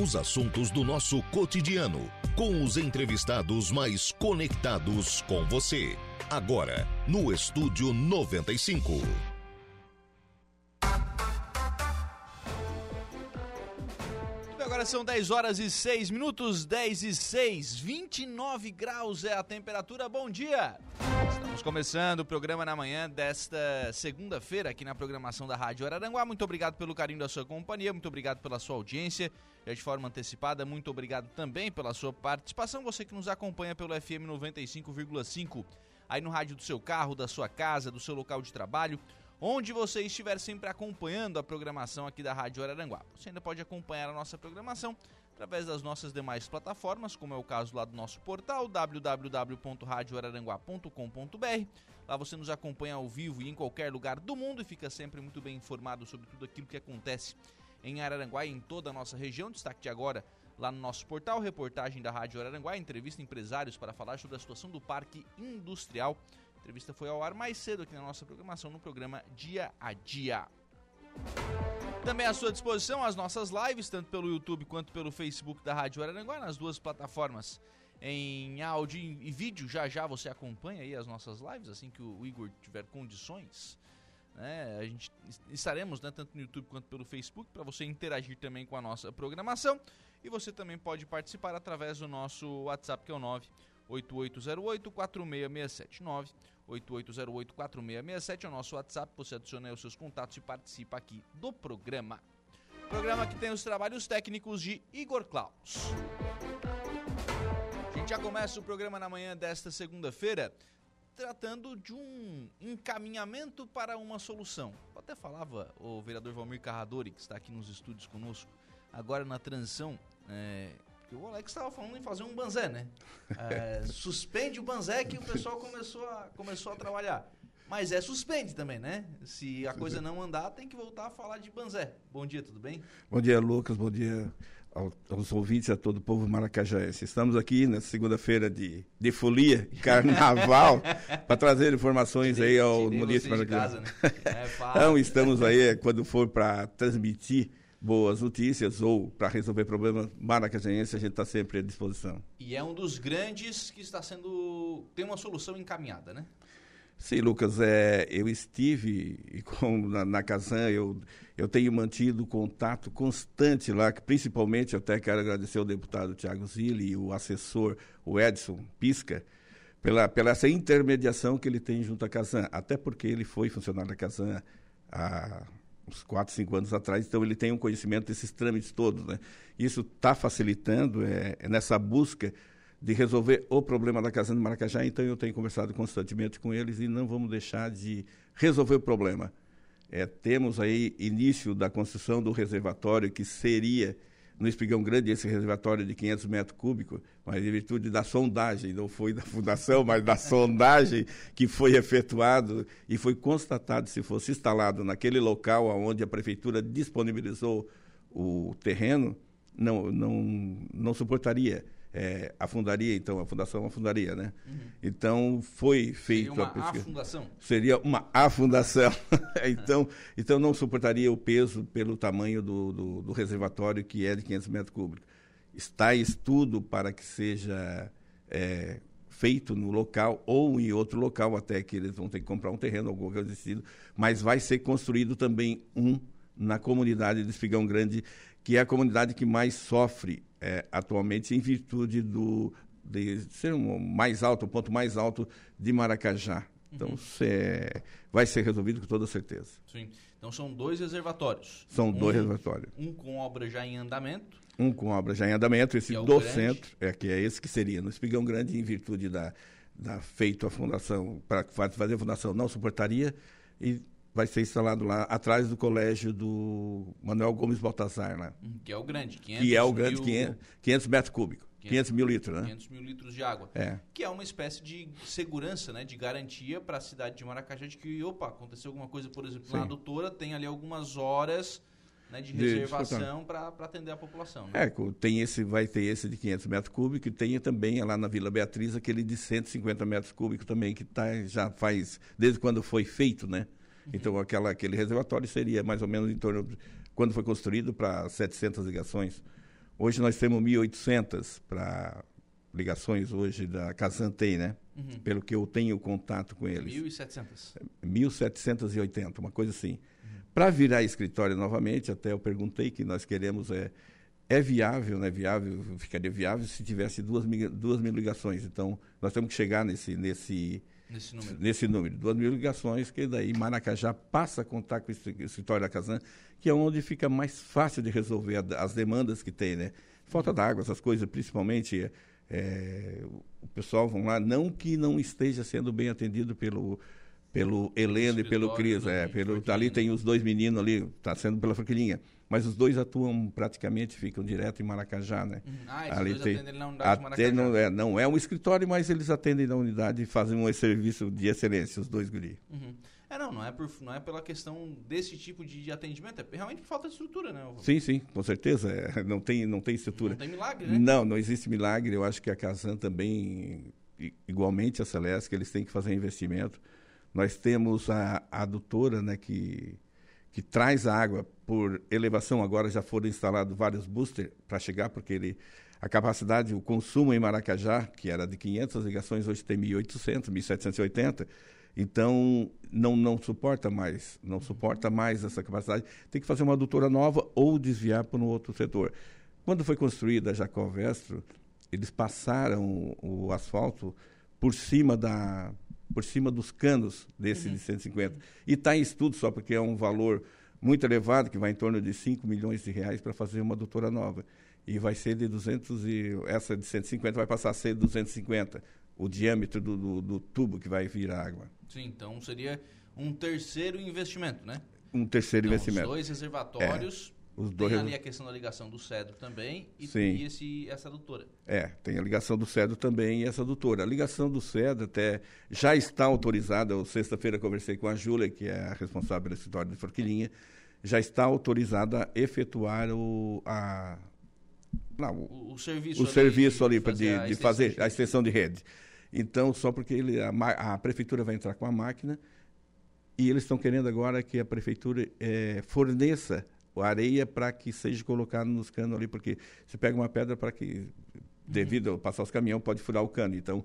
Os assuntos do nosso cotidiano, com os entrevistados mais conectados com você. Agora, no Estúdio 95. Agora são 10 horas e 6 minutos, 10 e 6, 29 graus é a temperatura. Bom dia! Estamos começando o programa na manhã desta segunda-feira aqui na programação da Rádio Araranguá. Muito obrigado pelo carinho da sua companhia, muito obrigado pela sua audiência, já de forma antecipada. Muito obrigado também pela sua participação, você que nos acompanha pelo FM 95,5, aí no rádio do seu carro, da sua casa, do seu local de trabalho onde você estiver sempre acompanhando a programação aqui da Rádio Araranguá. Você ainda pode acompanhar a nossa programação através das nossas demais plataformas, como é o caso lá do nosso portal www.radioararanguá.com.br. Lá você nos acompanha ao vivo e em qualquer lugar do mundo e fica sempre muito bem informado sobre tudo aquilo que acontece em Araranguá e em toda a nossa região. Destaque de agora lá no nosso portal, reportagem da Rádio Araranguá, entrevista empresários para falar sobre a situação do Parque Industrial entrevista foi ao ar mais cedo aqui na nossa programação, no programa Dia a Dia. Também à sua disposição as nossas lives, tanto pelo YouTube quanto pelo Facebook da Rádio Araranguá, nas duas plataformas em áudio e vídeo. Já já você acompanha aí as nossas lives, assim que o Igor tiver condições. Né? A gente estaremos né, tanto no YouTube quanto pelo Facebook para você interagir também com a nossa programação. E você também pode participar através do nosso WhatsApp, que é o 98808 4667 8808-4667 é o nosso WhatsApp. Você adiciona aí os seus contatos e participa aqui do programa. Programa que tem os trabalhos técnicos de Igor Klaus. A gente já começa o programa na manhã desta segunda-feira tratando de um encaminhamento para uma solução. Eu até falava o vereador Valmir Carradori, que está aqui nos estúdios conosco, agora na transição, é, porque o Alex estava falando em fazer um banzé, né? É, suspende o banzé que o pessoal começou a, começou a trabalhar. Mas é suspende também, né? Se a coisa não andar, tem que voltar a falar de banzé. Bom dia, tudo bem? Bom dia, Lucas. Bom dia aos ouvintes, a todo o povo maracajaense. Estamos aqui na segunda-feira de, de folia, carnaval, para trazer informações aí ao município maracajaense. Né? É, então, estamos aí, quando for para transmitir boas notícias ou para resolver problemas maracajenses, a gente está sempre à disposição. E é um dos grandes que está sendo. tem uma solução encaminhada, né? Sim, Lucas, é, eu estive com, na, na Casan, eu, eu tenho mantido contato constante lá, principalmente até quero agradecer ao deputado Tiago Zilli e o assessor, o Edson Pisca, pela, pela essa intermediação que ele tem junto à Casan, até porque ele foi funcionário da Casan há uns 4, 5 anos atrás, então ele tem um conhecimento desses trâmites todos. Né? Isso está facilitando é, é, nessa busca de resolver o problema da Casa do Maracajá, então eu tenho conversado constantemente com eles e não vamos deixar de resolver o problema. É, temos aí início da construção do reservatório, que seria no Espigão Grande, esse reservatório de 500 metros cúbicos, mas em virtude da sondagem, não foi da fundação, mas da sondagem que foi efetuado e foi constatado se fosse instalado naquele local onde a prefeitura disponibilizou o terreno, não, não, não suportaria é, afundaria, então, a fundação afundaria, né? Uhum. Então, foi feito Seria uma a afundação? Seria uma afundação. então, então, não suportaria o peso pelo tamanho do, do, do, reservatório, que é de 500 metros cúbicos. Está estudo para que seja é, feito no local ou em outro local, até que eles vão ter que comprar um terreno, alguma coisa assim, mas vai ser construído também um na comunidade de Espigão Grande, que é a comunidade que mais sofre é, atualmente em virtude do, de ser um mais alto, o ponto mais alto de Maracajá. Então, uhum. vai ser resolvido com toda certeza. Sim. Então, são dois reservatórios. São um, dois reservatórios. Um com obra já em andamento. Um com obra já em andamento. Esse é do centro, é, que é esse que seria no Espigão Grande, em virtude da, da feito a fundação, para fazer a fundação não suportaria. E vai ser instalado lá atrás do colégio do Manuel Gomes Baltazar, né? Que é o grande, 500 Que é o grande, mil... 500, 500 metros cúbicos. 500, 500, mil litros, né? 500 mil litros de água. É. Que é uma espécie de segurança, né? De garantia para a cidade de Maracajá de que, opa, aconteceu alguma coisa, por exemplo, Sim. na adutora, tem ali algumas horas né, de reservação para atender a população. Né? É, tem esse, vai ter esse de 500 metros cúbicos e tem também lá na Vila Beatriz aquele de 150 metros cúbicos também, que tá, já faz, desde quando foi feito, né? Então, aquela, aquele reservatório seria mais ou menos em torno, quando foi construído, para 700 ligações Hoje nós temos 1.800 para ligações hoje da Casantei, né? Uhum. Pelo que eu tenho contato com eles. 1.700. 1.780, uma coisa assim. Uhum. Para virar escritório novamente, até eu perguntei que nós queremos é é viável, né? Viável, ficaria viável se tivesse duas mil, duas mil ligações. Então, nós temos que chegar nesse nesse nesse número. nesse número, duas mil ligações, que daí Maracajá passa a contar com o escritório da Casan, que é onde fica mais fácil de resolver a, as demandas que tem, né? Falta d'água, essas coisas, principalmente é, o pessoal vão lá, não que não esteja sendo bem atendido pelo pelo Heleno e pelo Cris, é, pelo ali tem os dois meninos ali, está sendo pela Franquilinha, mas os dois atuam praticamente, ficam direto em Maracajá, né? Uhum. Ah, ali tem, atendem na unidade até não é, não é um escritório, mas eles atendem na unidade e fazem um serviço de excelência, os dois guri. Uhum. É, não, não é, por, não é pela questão desse tipo de, de atendimento, é realmente por falta de estrutura, né? Sim, sim, com certeza. É, não, tem, não tem estrutura. Não tem milagre, né? Não, não existe milagre. Eu acho que a Casan também, igualmente a Celeste, eles têm que fazer investimento. Nós temos a, a adutora, né, que, que traz a água por elevação. Agora já foram instalados vários boosters para chegar, porque ele, a capacidade, o consumo em Maracajá, que era de 500 ligações, hoje tem 1.800, 1.780 então, não, não suporta mais, não suporta mais essa capacidade. Tem que fazer uma adutora nova ou desviar para um outro setor. Quando foi construída a Jacó Vestro, eles passaram o, o asfalto por cima da por cima dos canos desse uhum. de 150. E está em estudo só porque é um valor muito elevado, que vai em torno de 5 milhões de reais para fazer uma adutora nova. E vai ser de 200 e essa de 150 vai passar a ser 250, o diâmetro do, do, do tubo que vai vir a água. Sim, então seria um terceiro investimento, né? Um terceiro então, investimento. Os dois reservatórios. É. Os dois tem ali a questão da ligação do cedro também e, Sim. e esse, essa adutora. É, tem a ligação do cedro também e essa adutora. A ligação do cedro até já está autorizada. Sexta-feira conversei com a Júlia, que é a responsável pelo escritório de Forquilinha, já está autorizada a efetuar o, a, não, o, o, serviço o ali, serviço ali de, de, de fazer a extensão de rede. Então, só porque ele, a, a, prefeitura vai entrar com a máquina e eles estão querendo agora que a prefeitura é, forneça a areia para que seja colocado nos canos ali, porque você pega uma pedra para que, devido a passar os caminhões, pode furar o cano. Então,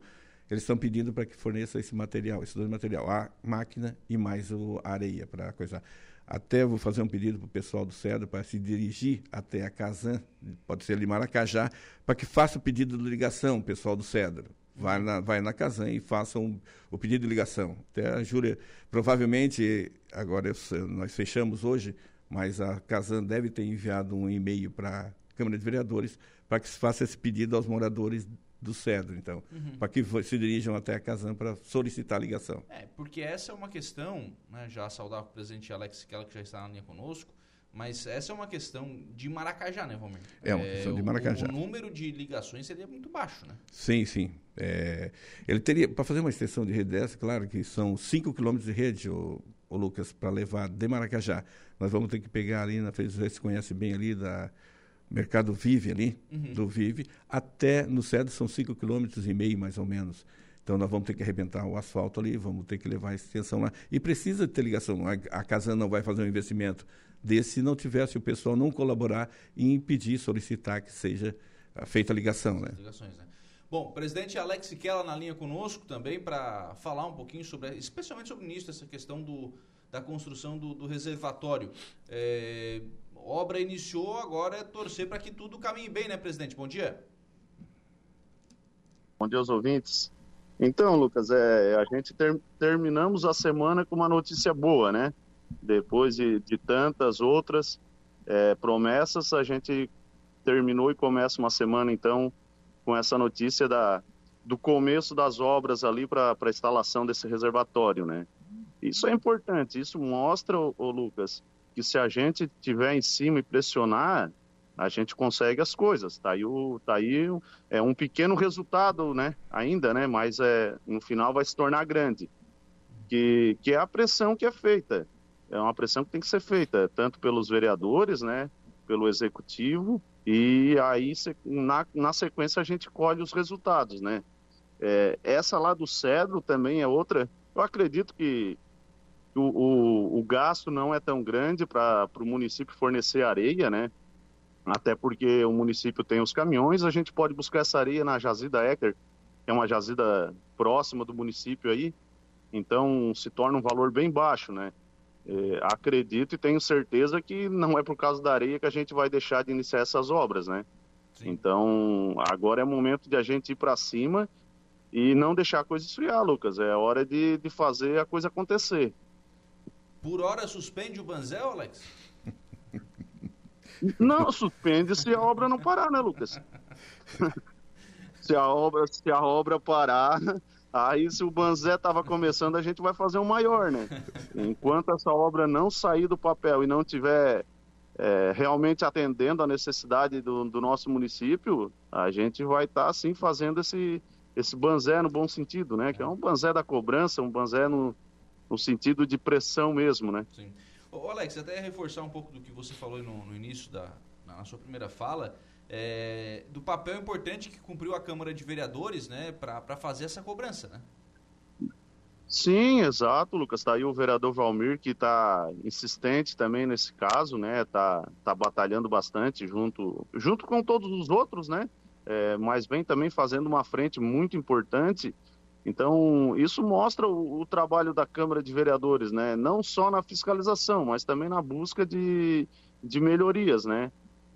eles estão pedindo para que forneça esse material, esses dois materiais, a máquina e mais o, areia para coisar. Até vou fazer um pedido para o pessoal do Cedro para se dirigir até a Casan, pode ser ali Maracajá, para que faça o pedido de ligação, pessoal do Cedro vai na, vai na Casan e faça um, o pedido de ligação. Até a Júlia, provavelmente, agora eu, nós fechamos hoje, mas a Casan deve ter enviado um e-mail para a Câmara de Vereadores para que se faça esse pedido aos moradores do Cedro, então, uhum. para que se dirijam até a Casan para solicitar a ligação. É, porque essa é uma questão, né, já saudar o presidente Alex Kella, que já está na linha conosco, mas essa é uma questão de Maracajá, né, Valmir? É uma questão de Maracajá. O, o, número de ligações seria muito baixo, né? Sim, sim. É, ele teria, para fazer uma extensão de rede dessa, claro que são 5 quilômetros de rede, o, o Lucas, para levar de Maracajá. Nós vamos ter que pegar ali, na você se conhece bem ali, da Mercado Vive ali, uhum. do Vive, até no Cedo são 5 quilômetros e meio, mais ou menos. Então nós vamos ter que arrebentar o asfalto ali, vamos ter que levar a extensão lá. E precisa ter ligação. A, a Casan não vai fazer um investimento desse se não tivesse o pessoal não colaborar e impedir, solicitar que seja feita a ligação. Né? Ligações, né? Bom, presidente Alex Siquela na linha conosco também para falar um pouquinho sobre, especialmente sobre o início dessa questão do, da construção do, do reservatório. É, obra iniciou, agora é torcer para que tudo caminhe bem, né, presidente? Bom dia. Bom dia aos ouvintes. Então, Lucas, é, a gente ter, terminamos a semana com uma notícia boa, né? Depois de, de tantas outras é, promessas, a gente terminou e começa uma semana, então, com essa notícia da, do começo das obras ali para a instalação desse reservatório, né? Isso é importante, isso mostra, ô, ô, Lucas, que se a gente tiver em cima e pressionar, a gente consegue as coisas. Tá aí, o, tá aí é um pequeno resultado, né? Ainda, né? Mas é, no final vai se tornar grande. Que, que é a pressão que é feita é uma pressão que tem que ser feita, tanto pelos vereadores, né, pelo executivo, e aí na, na sequência a gente colhe os resultados, né. É, essa lá do Cedro também é outra, eu acredito que o, o, o gasto não é tão grande para o município fornecer areia, né, até porque o município tem os caminhões, a gente pode buscar essa areia na jazida Éter, que é uma jazida próxima do município aí, então se torna um valor bem baixo, né? É, acredito e tenho certeza que não é por causa da areia que a gente vai deixar de iniciar essas obras, né? Sim. Então, agora é momento de a gente ir para cima e não deixar a coisa esfriar, Lucas. É hora de, de fazer a coisa acontecer. Por hora suspende o Banzel, Alex? Não, suspende se a obra não parar, né, Lucas? se a obra, se a obra parar, aí se o Banzé estava começando, a gente vai fazer um maior, né? Enquanto essa obra não sair do papel e não tiver é, realmente atendendo a necessidade do, do, nosso município, a gente vai estar, tá, sim, fazendo esse, esse banzé no bom sentido, né? Que é um banzé da cobrança, um banzé no, no sentido de pressão mesmo, né? Sim. Ô, Alex, até reforçar um pouco do que você falou no, no início da na sua primeira fala, é, do papel importante que cumpriu a Câmara de Vereadores, né, para fazer essa cobrança, né? Sim, exato, Lucas. Está aí o vereador Valmir que está insistente também nesse caso, né? Tá, tá batalhando bastante junto, junto com todos os outros, né? É, mas vem também fazendo uma frente muito importante então, isso mostra o, o, trabalho da Câmara de Vereadores, né? Não só na fiscalização, mas também na busca de, de melhorias, né?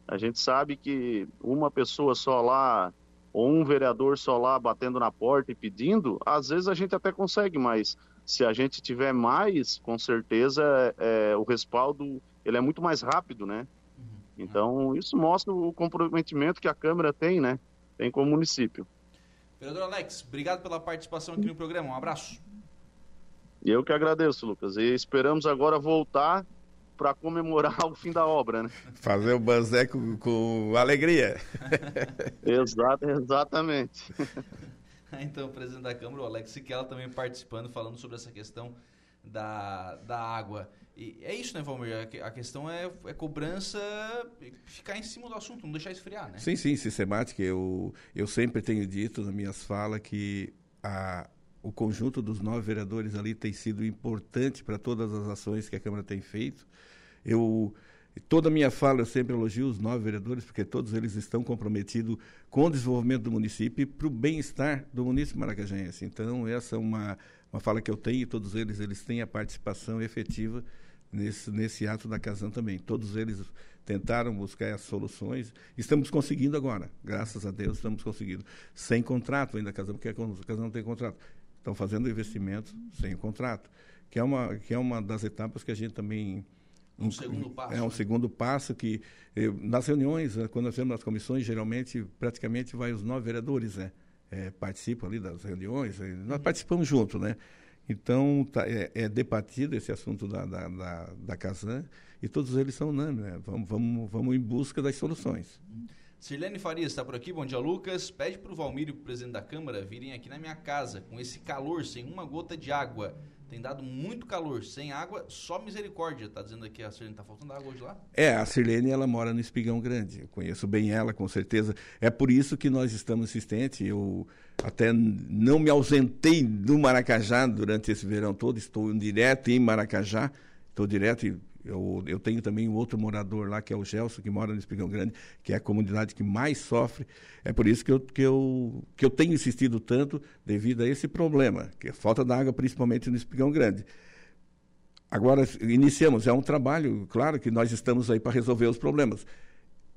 A gente sabe que uma pessoa só lá, ou um vereador só lá batendo na porta e pedindo, às vezes a gente até consegue, mas se a gente tiver mais, com certeza é, o respaldo ele é muito mais rápido, né? Uhum. Então, isso mostra o comprometimento que a Câmara tem, né? Tem com o município. Vereador Alex, obrigado pela participação aqui no programa. Um abraço. Eu que agradeço, Lucas. E esperamos agora voltar para comemorar o fim da obra, né? Fazer o banzé com, com alegria. Exato, exatamente. então, o presidente da Câmara, o Alex Siquela, também participando, falando sobre essa questão da, da água. E é isso, né, Valmir? A questão é, é cobrança, ficar em cima do assunto, não deixar esfriar, né? Sim, sim, sistemática. Eu, eu sempre tenho dito nas minhas falas que a, o conjunto dos nove vereadores ali tem sido importante para todas as ações que a Câmara tem feito. Eu toda a minha fala eu sempre elogio os nove vereadores porque todos eles estão comprometidos com o desenvolvimento do município e para o bem-estar do município maracajense. Então essa é uma uma fala que eu tenho e todos eles eles têm a participação efetiva nesse, nesse ato da Casan também. Todos eles tentaram buscar as soluções. Estamos conseguindo agora, graças a Deus, estamos conseguindo. Sem contrato ainda a Casan, porque a Casan não tem contrato. Estão fazendo investimentos sem contrato, que é uma, que é uma das etapas que a gente também um segundo passo. É um né? segundo passo que, eu, nas reuniões, né, quando nós temos as comissões, geralmente, praticamente, vai os nove vereadores, né? É, participam ali das reuniões, nós uhum. participamos junto, né? Então, tá, é, é, debatido esse assunto da, da, da, da Casan e todos eles são unânimes. Né? Vamos, vamos, vamos em busca das soluções. Sirlene Farias está por aqui. Bom dia, Lucas. Pede para o Valmir e para o presidente da Câmara virem aqui na minha casa com esse calor, sem uma gota de água. Tem dado muito calor. Sem água, só misericórdia. Tá dizendo aqui a Sirlene, tá faltando água hoje lá? É, a Sirlene, ela mora no Espigão Grande. Eu conheço bem ela, com certeza. É por isso que nós estamos insistentes. Eu até não me ausentei do Maracajá durante esse verão todo. Estou direto em Maracajá. Estou direto eu, eu, tenho também um outro morador lá, que é o Gelson, que mora no Espigão Grande, que é a comunidade que mais sofre. É por isso que eu, que eu, que eu tenho insistido tanto devido a esse problema, que é falta de água, principalmente no Espigão Grande. Agora, iniciamos, é um trabalho, claro que nós estamos aí para resolver os problemas.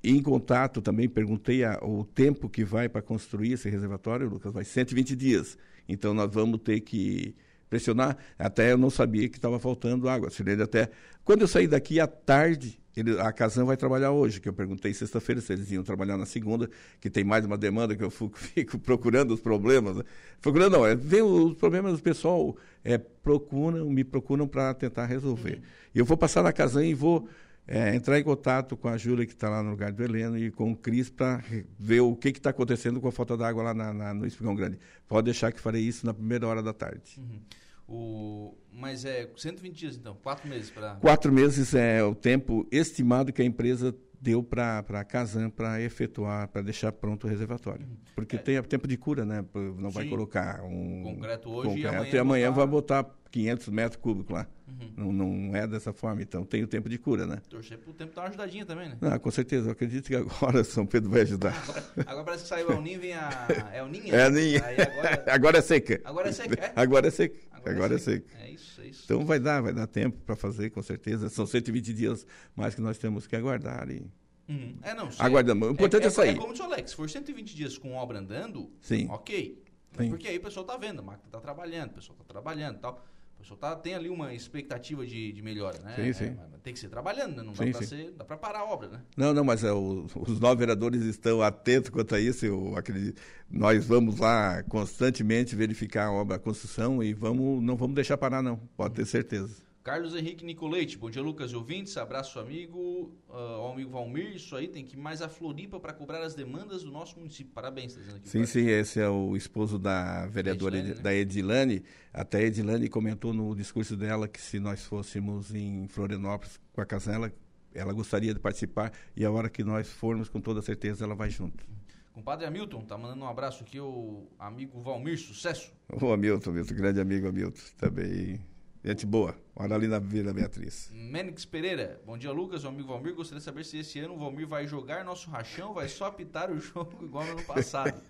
Em contato também, perguntei a, o tempo que vai para construir esse reservatório, Lucas, vai 120 dias. Então, nós vamos ter que pressionar. Até eu não sabia que estava faltando água. A até. Quando eu saí daqui à tarde, ele, a Casan vai trabalhar hoje, que eu perguntei sexta-feira se eles iam trabalhar na segunda, que tem mais uma demanda que eu fico, fico procurando os problemas. Né? Procurando não, é ver os problemas do pessoal, é, procuram, me procuram para tentar resolver. Uhum. E eu vou passar na Casan e vou é, entrar em contato com a Júlia, que está lá no lugar do Heleno, e com o Cris para ver o que está acontecendo com a falta d'água lá na, na, no Espigão Grande. Pode deixar que farei isso na primeira hora da tarde. Uhum. O, mas é 120 dias, então, quatro meses para. Quatro meses é o tempo estimado que a empresa deu para a Casan para efetuar, para deixar pronto o reservatório. Porque é. tem tempo de cura, né? Não Sim. vai colocar um concreto hoje concreto, e amanhã, e amanhã vai botar 500 metros cúbicos lá. Uhum. Não, não é dessa forma, então tem o tempo de cura, né? Torcer para o tempo dar uma ajudadinha também, né? Ah, com certeza, eu acredito que agora São Pedro vai ajudar. agora, agora, parece que saiu El Ninho, vem a El Ninha. É a Ninha. Agora... agora... é seca. Agora é seca, é? Agora é seca. Agora, é, seca. é, é isso, é isso. Então vai dar, vai dar tempo para fazer, com certeza. São 120 dias mais que nós temos que aguardar e... Uhum. É, não, Aguardamos. O importante é, é, sair. É como disse o Alex, se for 120 dias com obra andando, Sim. ok. Sim. Porque aí o pessoal tá vendo, a máquina tá trabalhando, o pessoal tá trabalhando e tal. O pessoal tá, tem ali uma expectativa de, de melhora, né? Sim, sim. É, tem que ser trabalhando, né? Não dá para ser, dá para parar a obra, né? Não, não, mas é, o, os nove vereadores estão atentos quanto a isso. Eu acredito. Nós vamos lá constantemente verificar a obra, a construção e vamos, não vamos deixar parar, não. Pode ter certeza. Carlos Henrique Nicolete, bom dia Lucas e ouvintes, abraço amigo, uh, ao amigo Valmir, isso aí tem que ir mais a Floripa para cobrar as demandas do nosso município, parabéns. Tá aqui, sim, sim, esse é o esposo da vereadora Edilane, né? da Edilane, até a Edilane comentou no discurso dela que se nós fôssemos em Florianópolis com a Casela, ela gostaria de participar e a hora que nós formos, com toda certeza, ela vai junto. Compadre Hamilton, tá mandando um abraço aqui, o amigo Valmir, sucesso. O Hamilton, Hamilton, grande amigo Hamilton, também Gente boa. Olha ali na Vila Beatriz. Menix Pereira. Bom dia, Lucas. O amigo Valmir. Gostaria de saber se esse ano o Valmir vai jogar nosso rachão vai só apitar o jogo igual no ano passado.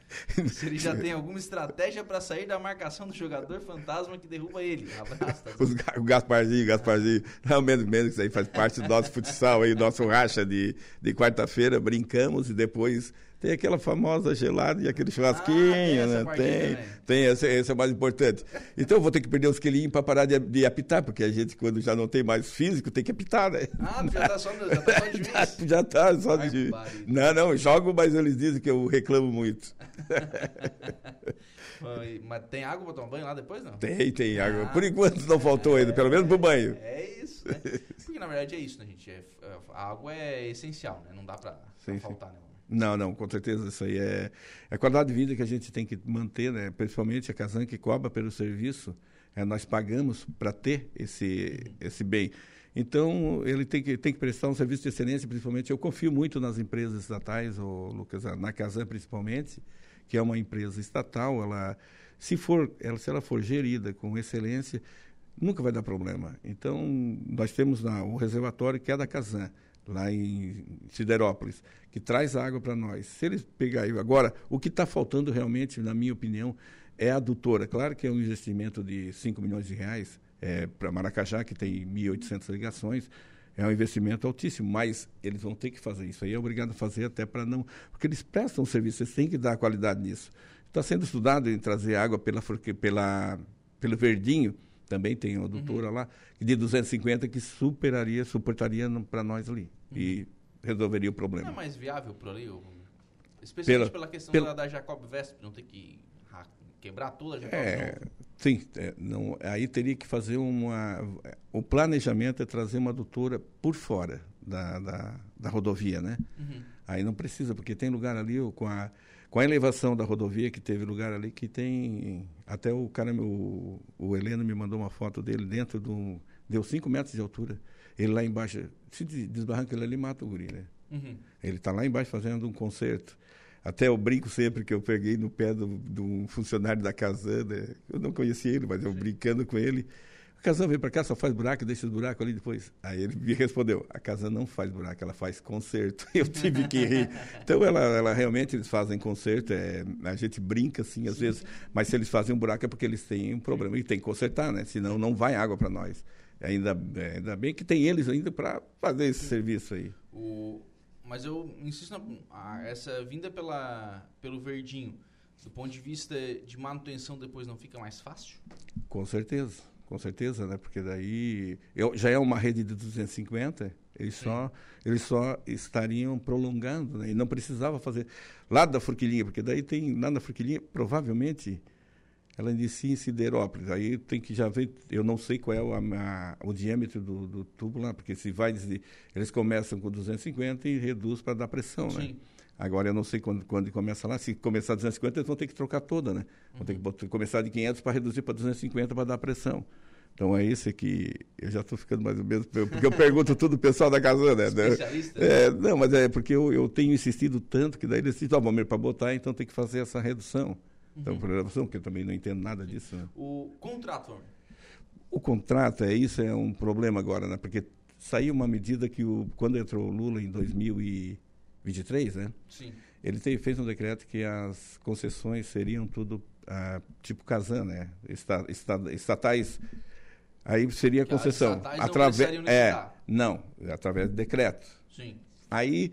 se ele já tem alguma estratégia para sair da marcação do jogador fantasma que derruba ele. Abraço. Tá Os, o Gasparzinho, Gasparzinho. Não, menos, menos isso aí faz parte do nosso futsal aí, nosso racha de, de quarta-feira. Brincamos e depois tem aquela famosa gelada e aquele churrasquinho, ah, né? Tem, tem esse, esse, é o mais importante. Então eu vou ter que perder uns quilinhos para parar de, de, apitar, porque a gente, quando já não tem mais físico, tem que apitar, né? Ah, já tá só, já tá só de juiz. já tá só de juiz. Não, não, jogo, mas eles dizem que eu reclamo muito. mas tem água para tomar banho lá depois, não? Tem, tem água. Por enquanto não faltou ainda, pelo menos pro banho. É isso, né? Porque na verdade é isso, né, gente? É, a água é essencial, né? Não dá para faltar, né? Não, não, com certeza isso aí é, é a qualidade de vida que a gente tem que manter, né? principalmente a Casan que cobra pelo serviço, é, nós pagamos para ter esse, esse bem. Então, ele tem que, tem que prestar um serviço de excelência, principalmente. Eu confio muito nas empresas estatais, ou, Lucas, na Casan principalmente, que é uma empresa estatal. Ela, se, for, ela, se ela for gerida com excelência, nunca vai dar problema. Então, nós temos na, o reservatório que é da Casan lá em Siderópolis, que traz água para nós. Se eles pegarem agora, o que está faltando realmente, na minha opinião, é a adutora. Claro que é um investimento de 5 milhões de reais é, para Maracajá, que tem 1.800 ligações, é um investimento altíssimo, mas eles vão ter que fazer isso aí, é obrigado a fazer até para não... Porque eles prestam serviço, eles têm que dar qualidade nisso. Está sendo estudado em trazer água pela, pela, pelo verdinho, também tem uma adutora uhum. lá, de 250 que superaria, suportaria para nós ali e resolveria o problema. Não é mais viável por ali? Especialmente pela, pela questão pela... da Jacob Vesp, não ter que quebrar toda a Jacob é, Sim, é, não, aí teria que fazer uma... O planejamento é trazer uma adutora por fora da, da, da rodovia, né? Uhum. Aí não precisa, porque tem lugar ali com a, com a elevação da rodovia, que teve lugar ali que tem... Até o cara, o, o Heleno me mandou uma foto dele dentro do... Deu 5 metros de altura. Ele lá embaixo, se desbarranca ele ali, mata o guri, né? Uhum. Ele está lá embaixo fazendo um concerto. Até eu brinco sempre que eu peguei no pé de um funcionário da Casana. Eu não conhecia ele, mas eu brincando com ele. A Casana vem para cá, só faz buraco, deixa os buracos ali depois. Aí ele me respondeu: a Casana não faz buraco, ela faz concerto. Eu tive que rir. Então, ela, ela realmente eles fazem concerto. É, a gente brinca assim às Sim. vezes, mas se eles fazem um buraco é porque eles têm um problema e tem que consertar, né? Senão não vai água para nós. Ainda, é, ainda bem que tem eles ainda para fazer esse serviço aí. O, mas eu insisto na essa vinda pela, pelo verdinho, do ponto de vista de manutenção depois não fica mais fácil? Com certeza, com certeza, né? Porque daí eu, já é uma rede de 250, eles só eles só estariam prolongando, né? E não precisava fazer lá da Forquilinha, porque daí tem lá na Forquilinha provavelmente ela inicia em Siderópolis. Aí tem que já ver, eu não sei qual é o, a, o diâmetro do, do, tubo lá, porque se vai, eles começam com 250 e reduz para dar pressão, né? Sim. né? Agora eu não sei quando, quando começa lá, se começar 250 eles vão ter que trocar toda, né? Vão ter que começar de 500 para reduzir para 250 para dar pressão. Então é isso que eu já estou ficando mais ou menos, porque eu pergunto tudo o pessoal da casa, né? Especialista. É, não, mas é porque eu, eu tenho insistido tanto que daí eles dizem, ah, para botar, então tem que fazer essa redução. Então, uhum. programação, porque eu também não entendo nada disso. Né? O contrato, O contrato, é isso, é um problema agora, né? Porque saiu uma medida que o, quando entrou o Lula em 2023, né? Sim. Ele teve, fez um decreto que as concessões seriam tudo ah, tipo Casan, né? Esta, esta, estatais. Aí seria concessão. Através é, não, através de decreto. Sim. Aí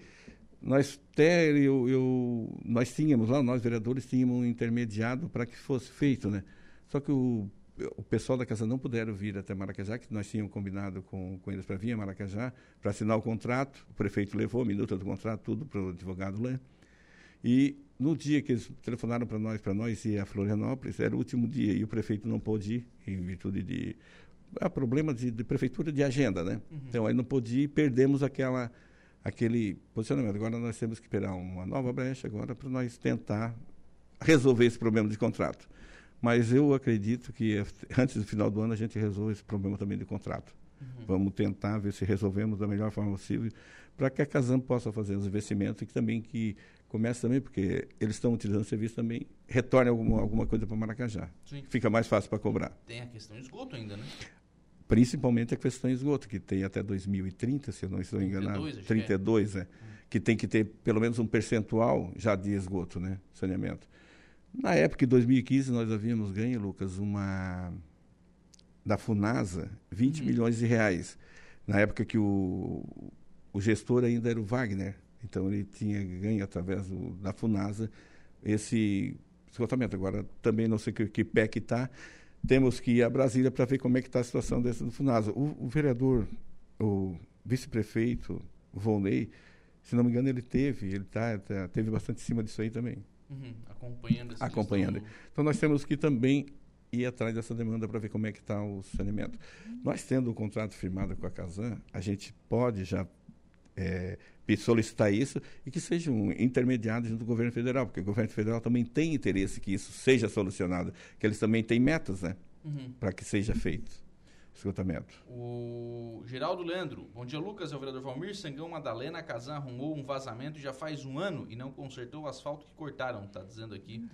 nós até eu, eu, nós tínhamos lá, nós vereadores tínhamos um intermediado para que fosse feito, né? Só que o o pessoal da casa não puderam vir até Maracajá, que nós tínhamos combinado com, com eles para vir a Maracajá, para assinar o contrato. O prefeito levou a minuta do contrato, tudo para o advogado ler. E no dia que eles telefonaram para nós, para nós ir a Florianópolis, era o último dia e o prefeito não pôde ir, em virtude de ah, problema de, de, prefeitura de agenda, né? Uhum. Então aí não pôde ir e perdemos aquela, aquele posicionamento. Agora nós temos que esperar uma nova brecha agora para nós tentar resolver esse problema de contrato. Mas eu acredito que antes do final do ano a gente resolve esse problema também de contrato. Uhum. Vamos tentar ver se resolvemos da melhor forma possível para que a Casam possa fazer os investimentos e que também que comece também, porque eles estão utilizando o serviço também, retorne alguma, alguma coisa para Maracajá. Sim. Fica mais fácil para cobrar. Tem a questão de esgoto ainda, né? Principalmente a questão de esgoto, que tem até 2030, se eu não estou 32, enganado. 32, é. é. Hum. Que tem que ter pelo menos um percentual já de esgoto, né? Saneamento. Na época de 2015, nós havíamos ganho, Lucas, uma da Funasa, 20 uhum. milhões de reais. Na época que o, o gestor ainda era o Wagner. Então ele tinha ganho através do, da Funasa esse esgotamento. Agora também não sei que, que pé que está. Temos que ir a Brasília para ver como é que está a situação desse do Funasa. O, o vereador, o vice-prefeito, Volney, se não me engano, ele teve, ele tá, tá, teve bastante em cima disso aí também. Uhum, acompanhando essa Acompanhando. Então nós temos que também ir atrás dessa demanda para ver como é que está o saneamento. Nós tendo o um contrato firmado com a Casan, a gente pode já é, solicitar isso e que seja um intermediário junto do governo federal, porque o governo federal também tem interesse que isso seja solucionado, que eles também têm metas, né, uhum. para que seja feito esgotamento. O Geraldo Leandro. Bom dia, Lucas. É o vereador Valmir Sangão Madalena Casan arrumou um vazamento já faz um ano e não consertou o asfalto que cortaram, está dizendo aqui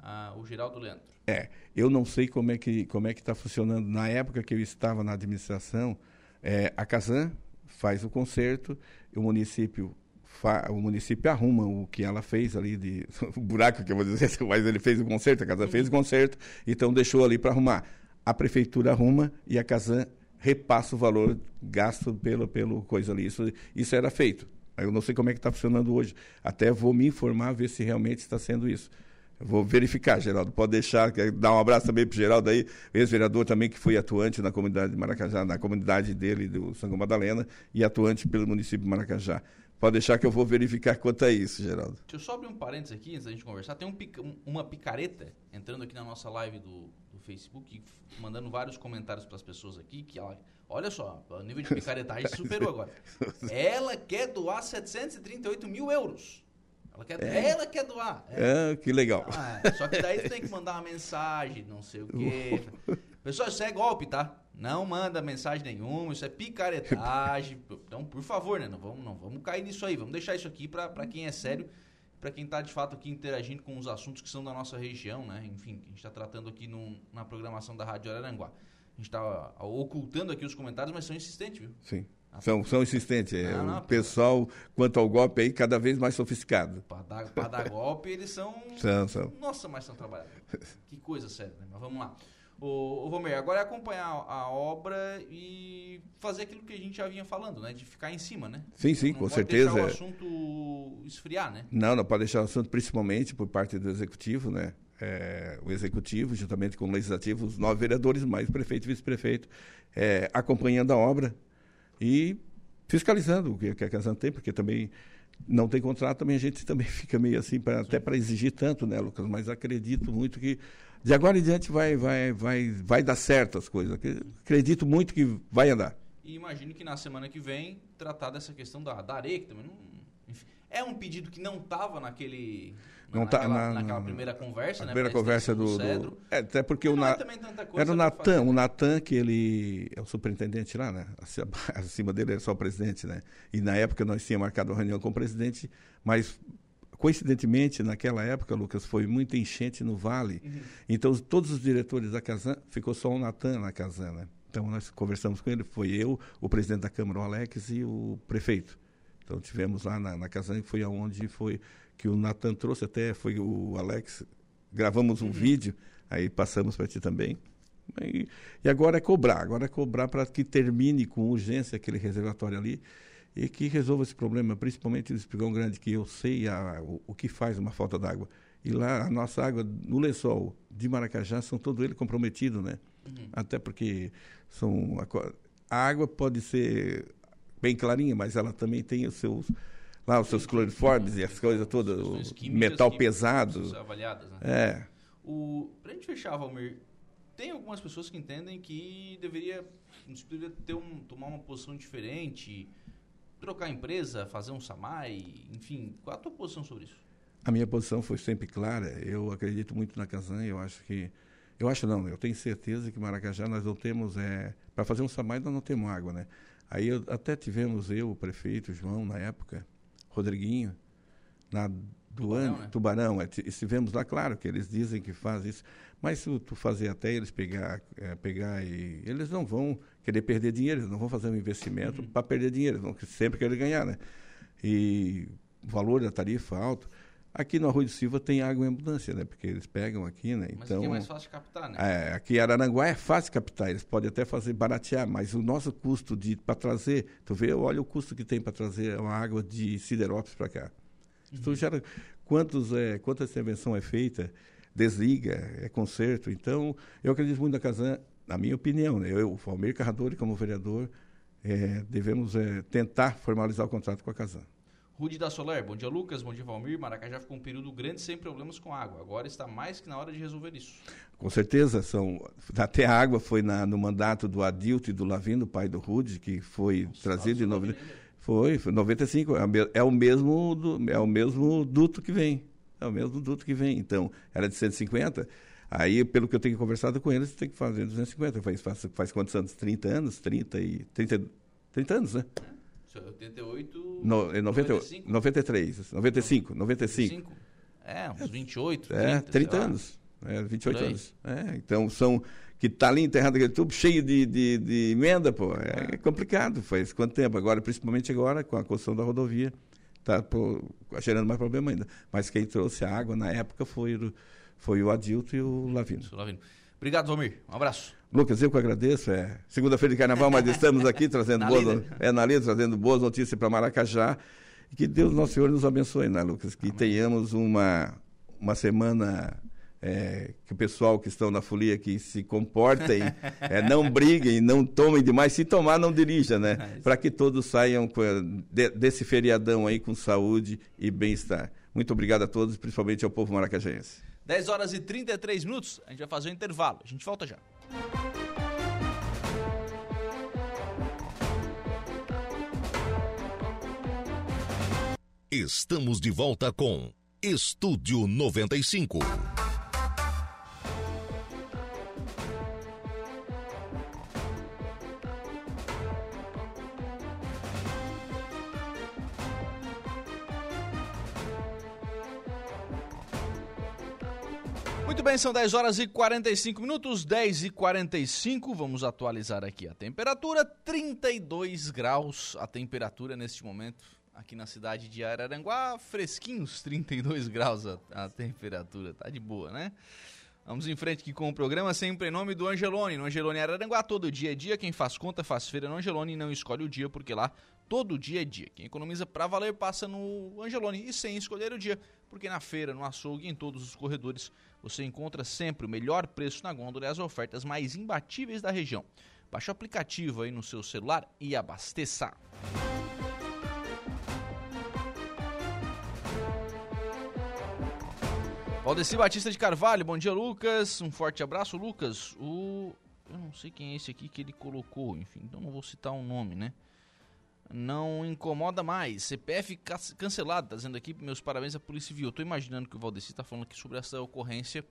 ah, o Geraldo Leandro. É, eu não sei como é que como é que está funcionando. Na época que eu estava na administração, é, a Casan faz o conserto, o município o município arruma o que ela fez ali de o buraco que eu vou dizer, mas ele fez o conserto, a casa fez o conserto, então deixou ali para arrumar a prefeitura arruma e a Casan repassa o valor gasto pelo, pelo coisa ali. Isso, isso era feito. Eu não sei como é que está funcionando hoje. Até vou me informar, ver se realmente está sendo isso. Vou verificar, Geraldo. Pode deixar, dar um abraço também para o Geraldo aí, ex-vereador também que foi atuante na comunidade de Maracajá, na comunidade dele, do Sangão Madalena, e atuante pelo município de Maracajá. Pode deixar que eu vou verificar quanto é isso, Geraldo. Deixa eu só abrir um parênteses aqui antes da gente conversar. Tem um, uma picareta entrando aqui na nossa live do, Facebook, mandando vários comentários para as pessoas aqui, que ela, olha só, o nível de picaretagem superou agora. Ela quer doar 738 mil euros. Ela quer, é. ela quer doar. É. é que legal. Ah, é. Só que daí tu tem que mandar uma mensagem, não sei o quê. Pessoal, isso é golpe, tá? Não manda mensagem nenhuma, isso é picaretagem. Então, por favor, né? Não vamos, não vamos cair nisso aí. Vamos deixar isso aqui para quem é sério para quem está de fato aqui interagindo com os assuntos que são da nossa região, né? Enfim, a gente está tratando aqui no, na programação da Rádio Araranguá. A gente está ocultando aqui os comentários, mas são insistentes, viu? Sim. Ah, são, são insistentes. É, não, não, o pessoal, quanto ao golpe aí, cada vez mais sofisticado. Para dar, dar golpe, eles são. São, são. Nossa, mas são trabalhadores. Que coisa séria, né? Mas vamos lá. Ô Valmer, agora é acompanhar a obra e fazer aquilo que a gente já vinha falando, né? De ficar em cima, né? Sim, sim, não com certeza. Não pode deixar o assunto esfriar, né? Não, não pode deixar o assunto, principalmente por parte do Executivo, né? É, o Executivo, juntamente com o Legislativo, os nove vereadores, mais o prefeito e vice-prefeito, é, acompanhando a obra e fiscalizando o que, que a Casa tem, porque também não tem contrato, também a gente também fica meio assim, pra, até para exigir tanto, né, Lucas? Mas acredito muito que de agora em diante vai, vai, vai, vai dar certo as coisas. Acredito muito que vai andar. E imagino que na semana que vem tratar dessa questão da, da areia, que também não. Enfim, é um pedido que não estava naquele Não naquela, tá na- naquela primeira conversa, né? primeira conversa do, Cedro. do- É, até porque o é Na- era o Natan, o Natan que ele é o superintendente lá, né? Acima, acima dele é só o presidente, né? E na época nós tínhamos marcado uma reunião com o presidente, mas coincidentemente naquela época, Lucas, foi muita enchente no Vale. Uhum. Então todos os diretores da Casan, ficou só o Natan na Casan, né? Então nós conversamos com ele, foi eu, o presidente da Câmara, o Alex e o prefeito. Então tivemos lá na, na Casan, que foi aonde foi que o Natan trouxe até, foi o Alex, gravamos um vídeo, aí passamos para ti também. E, e agora é cobrar, agora é cobrar para que termine com urgência aquele reservatório ali e que resolva esse problema, principalmente do espigão grande, que eu sei a, o, o que faz uma falta d'água. E lá a nossa água no lençol de Maracajá são todo ele comprometido, né? Até porque são a, a água pode ser bem clarinha, mas ela também tem os seus lá os seus cloriformes e as coisas todas, o metal pesado. avaliadas, né? É, O, pra gente fechar, Valmir, tem algumas pessoas que entendem que deveria, deveria ter um, tomar uma posição diferente, trocar a empresa, fazer um SAMAI, enfim. Qual a tua posição sobre isso? A minha posição foi sempre clara. Eu acredito muito na Casan. Eu acho que. Eu acho não, eu tenho certeza que Maracajá nós não temos. É, Para fazer um samai nós não temos água, né? Aí eu- até tivemos eu, o prefeito, o João, na época, Rodriguinho, na Tubarão, né? Tubarão. é, Estivemos lá, claro que eles dizem que faz isso. Mas se tu fazer até eles pegar, é, pegar e. Eles não vão querer perder dinheiro, eles não vão fazer um investimento Uhum. para perder dinheiro, vão sempre querer ganhar, né? E o valor da tarifa alto. Aqui no Arroio de Silva tem água em abundância, né? Porque eles pegam aqui, né? Mas Então, aqui é mais fácil de captar, né? é, aqui em Araranguá é fácil captar, eles podem até fazer baratear, mas o nosso custo de para trazer, tu vê, olha o custo que tem para trazer uma água de Siderópolis para cá. Uhum. Tu gera quantos é, quanta intervenção é feita, desliga, é conserto. Então, eu acredito muito na Casan, na minha opinião, né? Eu, o Valmir Carradori, como vereador, é, devemos é, tentar formalizar o contrato com a Casan. Rude da Soler, bom dia Lucas, bom dia Valmir. Maracajá ficou um período grande sem problemas com água. Agora está mais que na hora de resolver isso. Com certeza, são até a água foi na, no mandato do Adilto e do Lavino, pai do Rude, que foi trazido em 90, foi, foi 95, é o é o mesmo é o mesmo duto que vem. É o mesmo duto que vem. Então, era de 150. Aí, pelo que eu tenho conversado com eles, tem que fazer 250. Faz, faz, faz quantos anos? 30 anos? 30 e 30, 30 anos, né? Isso é 88. No, é 90, 95? 93, 95, 95. 25? É, uns 28, É, 30, 30 sei lá. anos. É, 28 Por aí. anos. É, então são. Que tá ali enterrado aquele tubo cheio de, de, de emenda, pô. É, complicado. Faz quanto tempo? Agora, principalmente agora, com a construção da rodovia, tá pô, gerando mais problema ainda. Mas quem trouxe a água na época foi, foi o Adilto e o Lavino. Isso, Lavino. Obrigado, Valmir. Um abraço. Lucas, eu que agradeço. É segunda-feira de carnaval, mas estamos aqui trazendo boas, lida. é, na lida, trazendo boas notícias para Maracajá. E que Deus Nosso Senhor nos abençoe, né, Lucas? Que tenhamos uma, uma semana é, que o pessoal que estão na folia que se comportem, é, não briguem, não tomem demais. Se tomar, não dirija, né? Para que todos saiam de- desse feriadão aí com saúde e bem-estar. Muito obrigado a todos, principalmente ao povo maracajense. 10 horas e 33 minutos. A gente vai fazer um intervalo. A gente volta já. Estamos de volta com Estúdio 95. Bem, são 10 horas e 45 minutos, 10 e 45. Vamos atualizar aqui a temperatura: 32 graus a temperatura neste momento aqui na cidade de Araranguá. Fresquinhos, 32 graus a, a temperatura, tá de boa, né? Vamos em frente aqui com o programa, sempre em nome do Angelone. No Angelone Araranguá, todo dia é dia. Quem faz conta faz feira no Angelone e não escolhe o dia, porque lá todo dia é dia. Quem economiza pra valer passa no Angelone e sem escolher o dia, porque na feira, no açougue, em todos os corredores, você encontra sempre o melhor preço na gôndola e as ofertas mais imbatíveis da região. Baixe o aplicativo aí no seu celular e abasteça. Valdeci Batista de Carvalho, bom dia Lucas, um forte abraço Lucas. O eu não sei quem é esse aqui que ele colocou, enfim, então não vou citar o nome, né? Não incomoda mais. CPF cancelado, tá dizendo aqui, meus parabéns à Polícia Civil. Eu tô imaginando que o Valdeci tá falando aqui sobre essa ocorrência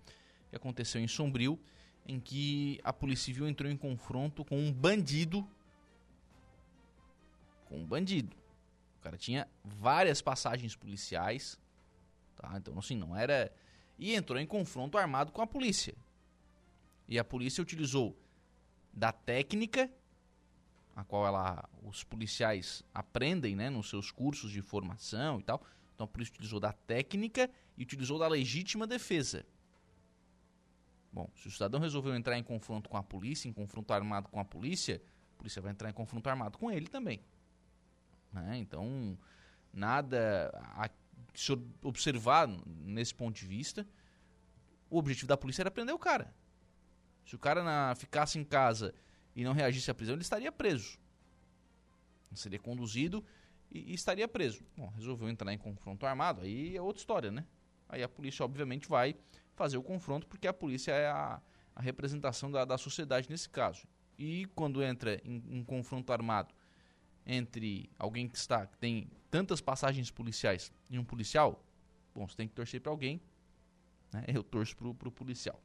que aconteceu em Sombrio, em que a Polícia Civil entrou em confronto com um bandido. Com um bandido. O cara tinha várias passagens policiais, tá? Então, assim, não era. E entrou em confronto armado com a polícia. E a polícia utilizou da técnica a qual ela, os policiais aprendem né, nos seus cursos de formação e tal. Então a polícia utilizou da técnica e utilizou da legítima defesa. Bom, se o cidadão resolveu entrar em confronto com a polícia, em confronto armado com a polícia, a polícia vai entrar em confronto armado com ele também. Né? Então, nada a se observar nesse ponto de vista. O objetivo da polícia era prender o cara. Se o cara na, ficasse em casa e não reagisse à prisão, ele estaria preso. Seria conduzido e, e, estaria preso. Bom, resolveu entrar em confronto armado, aí é outra história, né? Aí a polícia, obviamente, vai fazer o confronto, porque a polícia é a, a representação da, da sociedade nesse caso. E quando entra em, em confronto armado entre alguém que está que tem tantas passagens policiais e um policial, bom, você tem que torcer para alguém. Né? Eu torço para o policial.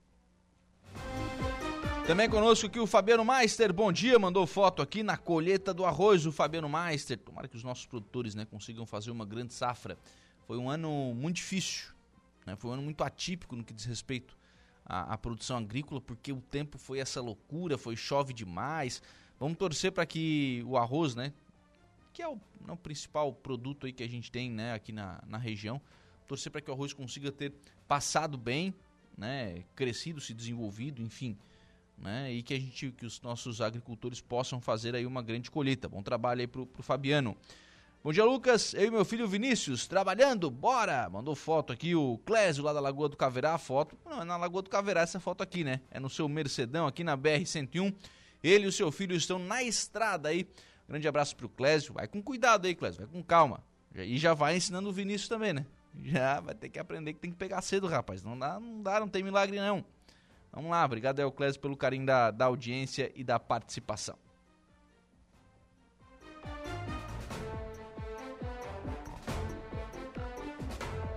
Também conosco aqui o Fabiano Meister, bom dia, mandou foto aqui na colheita do arroz, o Fabiano Meister. Tomara que os nossos produtores né, consigam fazer uma grande safra. Foi um ano muito difícil, né? foi um ano muito atípico no que diz respeito à, à produção agrícola, porque o tempo foi essa loucura, foi chove demais. Vamos torcer para que o arroz, né, que é o, não, o principal produto aí que a gente tem né, aqui na, na região, torcer para que o arroz consiga ter passado bem, né, crescido, se desenvolvido, enfim, né? E que a gente, que os nossos agricultores possam fazer aí uma grande colheita. Bom trabalho aí pro, pro Fabiano. Bom dia, Lucas. Eu e meu filho Vinícius, trabalhando, bora! Mandou foto aqui o Clésio lá da Lagoa do Caverá, a foto. Não, é na Lagoa do Caverá essa foto aqui, né? É no seu Mercedão aqui na BR-101. Ele e o seu filho estão na estrada aí. Grande abraço pro Clésio. Vai com cuidado aí, Clésio, vai com calma. E já vai ensinando o Vinícius também, né? Já vai ter que aprender que tem que pegar cedo, rapaz. Não dá, não dá, não tem milagre não. Vamos lá, obrigado Euclésio pelo carinho da, da audiência e da participação.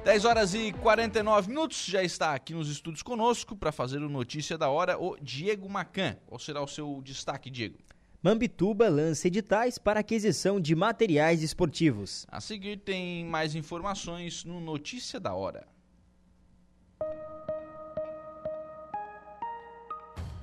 Dez horas e 49 minutos, já está aqui nos estúdios conosco para fazer o Notícia da Hora o Diego Macan. Qual será o seu destaque, Diego? Mambituba lança editais para aquisição de materiais esportivos. A seguir tem mais informações no Notícia da Hora.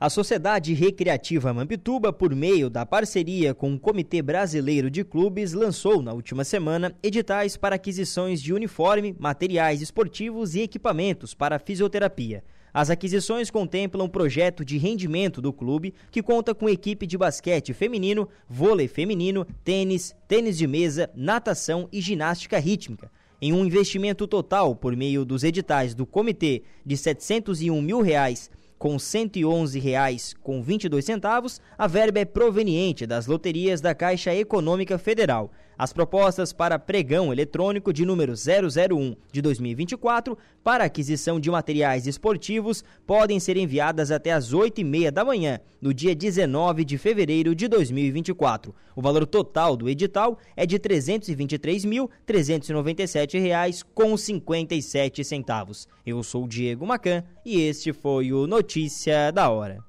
A Sociedade Recreativa Mampituba, por meio da parceria com o Comitê Brasileiro de Clubes, lançou na última semana editais para aquisições de uniforme, materiais esportivos e equipamentos para fisioterapia. As aquisições contemplam o projeto de rendimento do clube, que conta com equipe de basquete feminino, vôlei feminino, tênis, tênis de mesa, natação e ginástica rítmica. Em um investimento total por meio dos editais do comitê de 701 mil reais com R$ 111,22, a verba é proveniente das loterias da Caixa Econômica Federal. As propostas para pregão eletrônico de número 001 de 2024 para aquisição de materiais esportivos podem ser enviadas até às 8h30 da manhã, no dia 19 de fevereiro de 2024. O valor total do edital é de R$ 323.397,57. Eu sou Diego Macan e este foi o Notícia da Hora.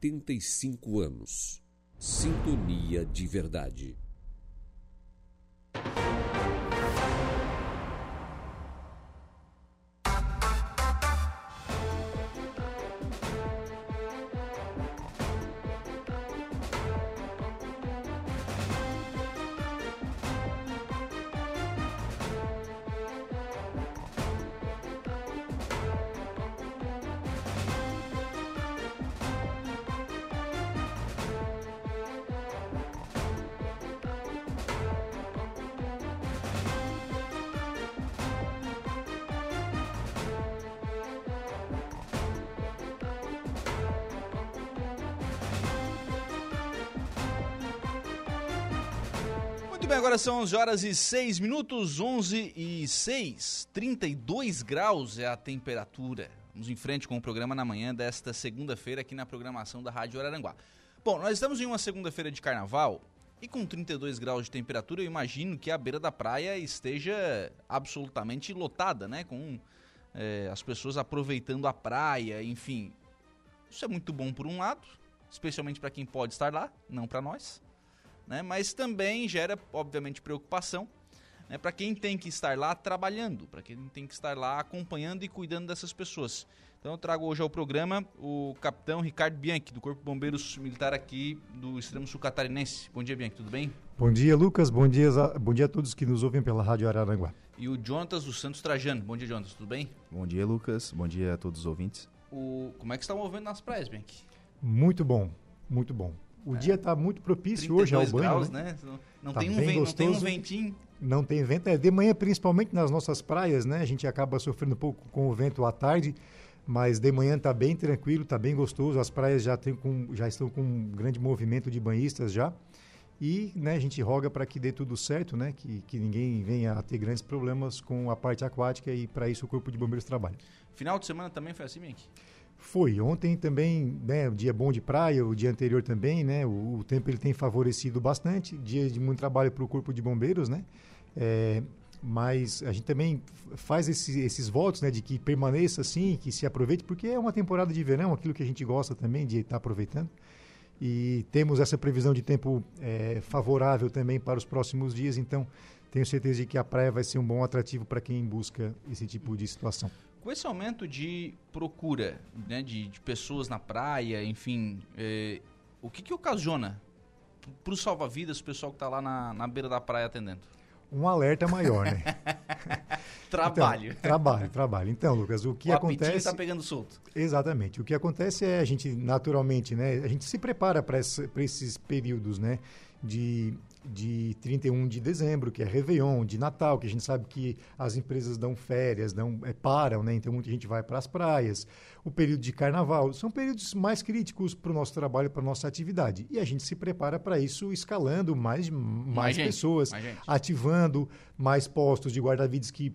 75 anos. Sintonia de verdade. Bem, agora são 11 horas e 6 minutos, 11 e 6, 32 graus é a temperatura. Vamos em frente com o programa na manhã desta segunda-feira aqui na programação da Rádio Araranguá. Bom, nós estamos em uma segunda-feira de carnaval e com 32 graus de temperatura eu imagino que a beira da praia esteja absolutamente lotada, né? Com é, as pessoas aproveitando a praia, enfim. Isso é muito bom por um lado, especialmente para quem pode estar lá, não para nós né? mas também gera, obviamente, preocupação né? para quem tem que estar lá trabalhando, para quem tem que estar lá acompanhando e cuidando dessas pessoas. Então eu trago hoje ao programa o capitão Ricardo Bianchi, do Corpo de Bombeiros Militar aqui do extremo sul catarinense. Bom dia, Bianchi, tudo bem? Bom dia, Lucas. Bom dia, bom dia a todos que nos ouvem pela Rádio Araranguá. E o Jonatas dos Santos Trajano. Bom dia, Jonatas, tudo bem? Bom dia, Lucas. Bom dia a todos os ouvintes. O... Como é que está movendo nas praias, Bianchi? Muito bom, muito bom. O é. dia está muito propício hoje ao banho. Graus, né? né? Não, tá tem um vento, não tem um ventinho. Não tem vento. É, de manhã, principalmente nas nossas praias, né? A gente acaba sofrendo um pouco com o vento à tarde, mas de manhã está bem tranquilo, está bem gostoso. As praias já, tem com, já estão com um grande movimento de banhistas já. E né, a gente roga para que dê tudo certo, né? Que, que ninguém venha a ter grandes problemas com a parte aquática e para isso o Corpo de Bombeiros trabalha. Final de semana também foi assim, Mink? Foi. Ontem também, né, dia bom de praia, o dia anterior também, né, o, o tempo ele tem favorecido bastante. Dia de muito trabalho para o Corpo de Bombeiros, né? É, mas a gente também faz esse, esses votos, né, de que permaneça assim, que se aproveite, porque é uma temporada de verão, aquilo que a gente gosta também de estar tá aproveitando. E temos essa previsão de tempo é, favorável também para os próximos dias, então tenho certeza de que a praia vai ser um bom atrativo para quem busca esse tipo de situação. Com esse aumento de procura né, de, de pessoas na praia, enfim, é, o que, que ocasiona para o salva-vidas, o pessoal que está lá na, na beira da praia atendendo? Um alerta maior, né? trabalho. Então, trabalho, trabalho. Então, Lucas, o que o acontece... está pegando solto. Exatamente. O que acontece é a gente, naturalmente, né? A gente se prepara para esses períodos, né? De de 31 de dezembro, que é Réveillon, de Natal, que a gente sabe que as empresas dão férias, dão, é, param, né? então muita gente vai para as praias. O período de carnaval são períodos mais críticos para o nosso trabalho, para a nossa atividade. E a gente se prepara para isso escalando mais, mais, mais pessoas, mais ativando mais postos de guarda-vidas que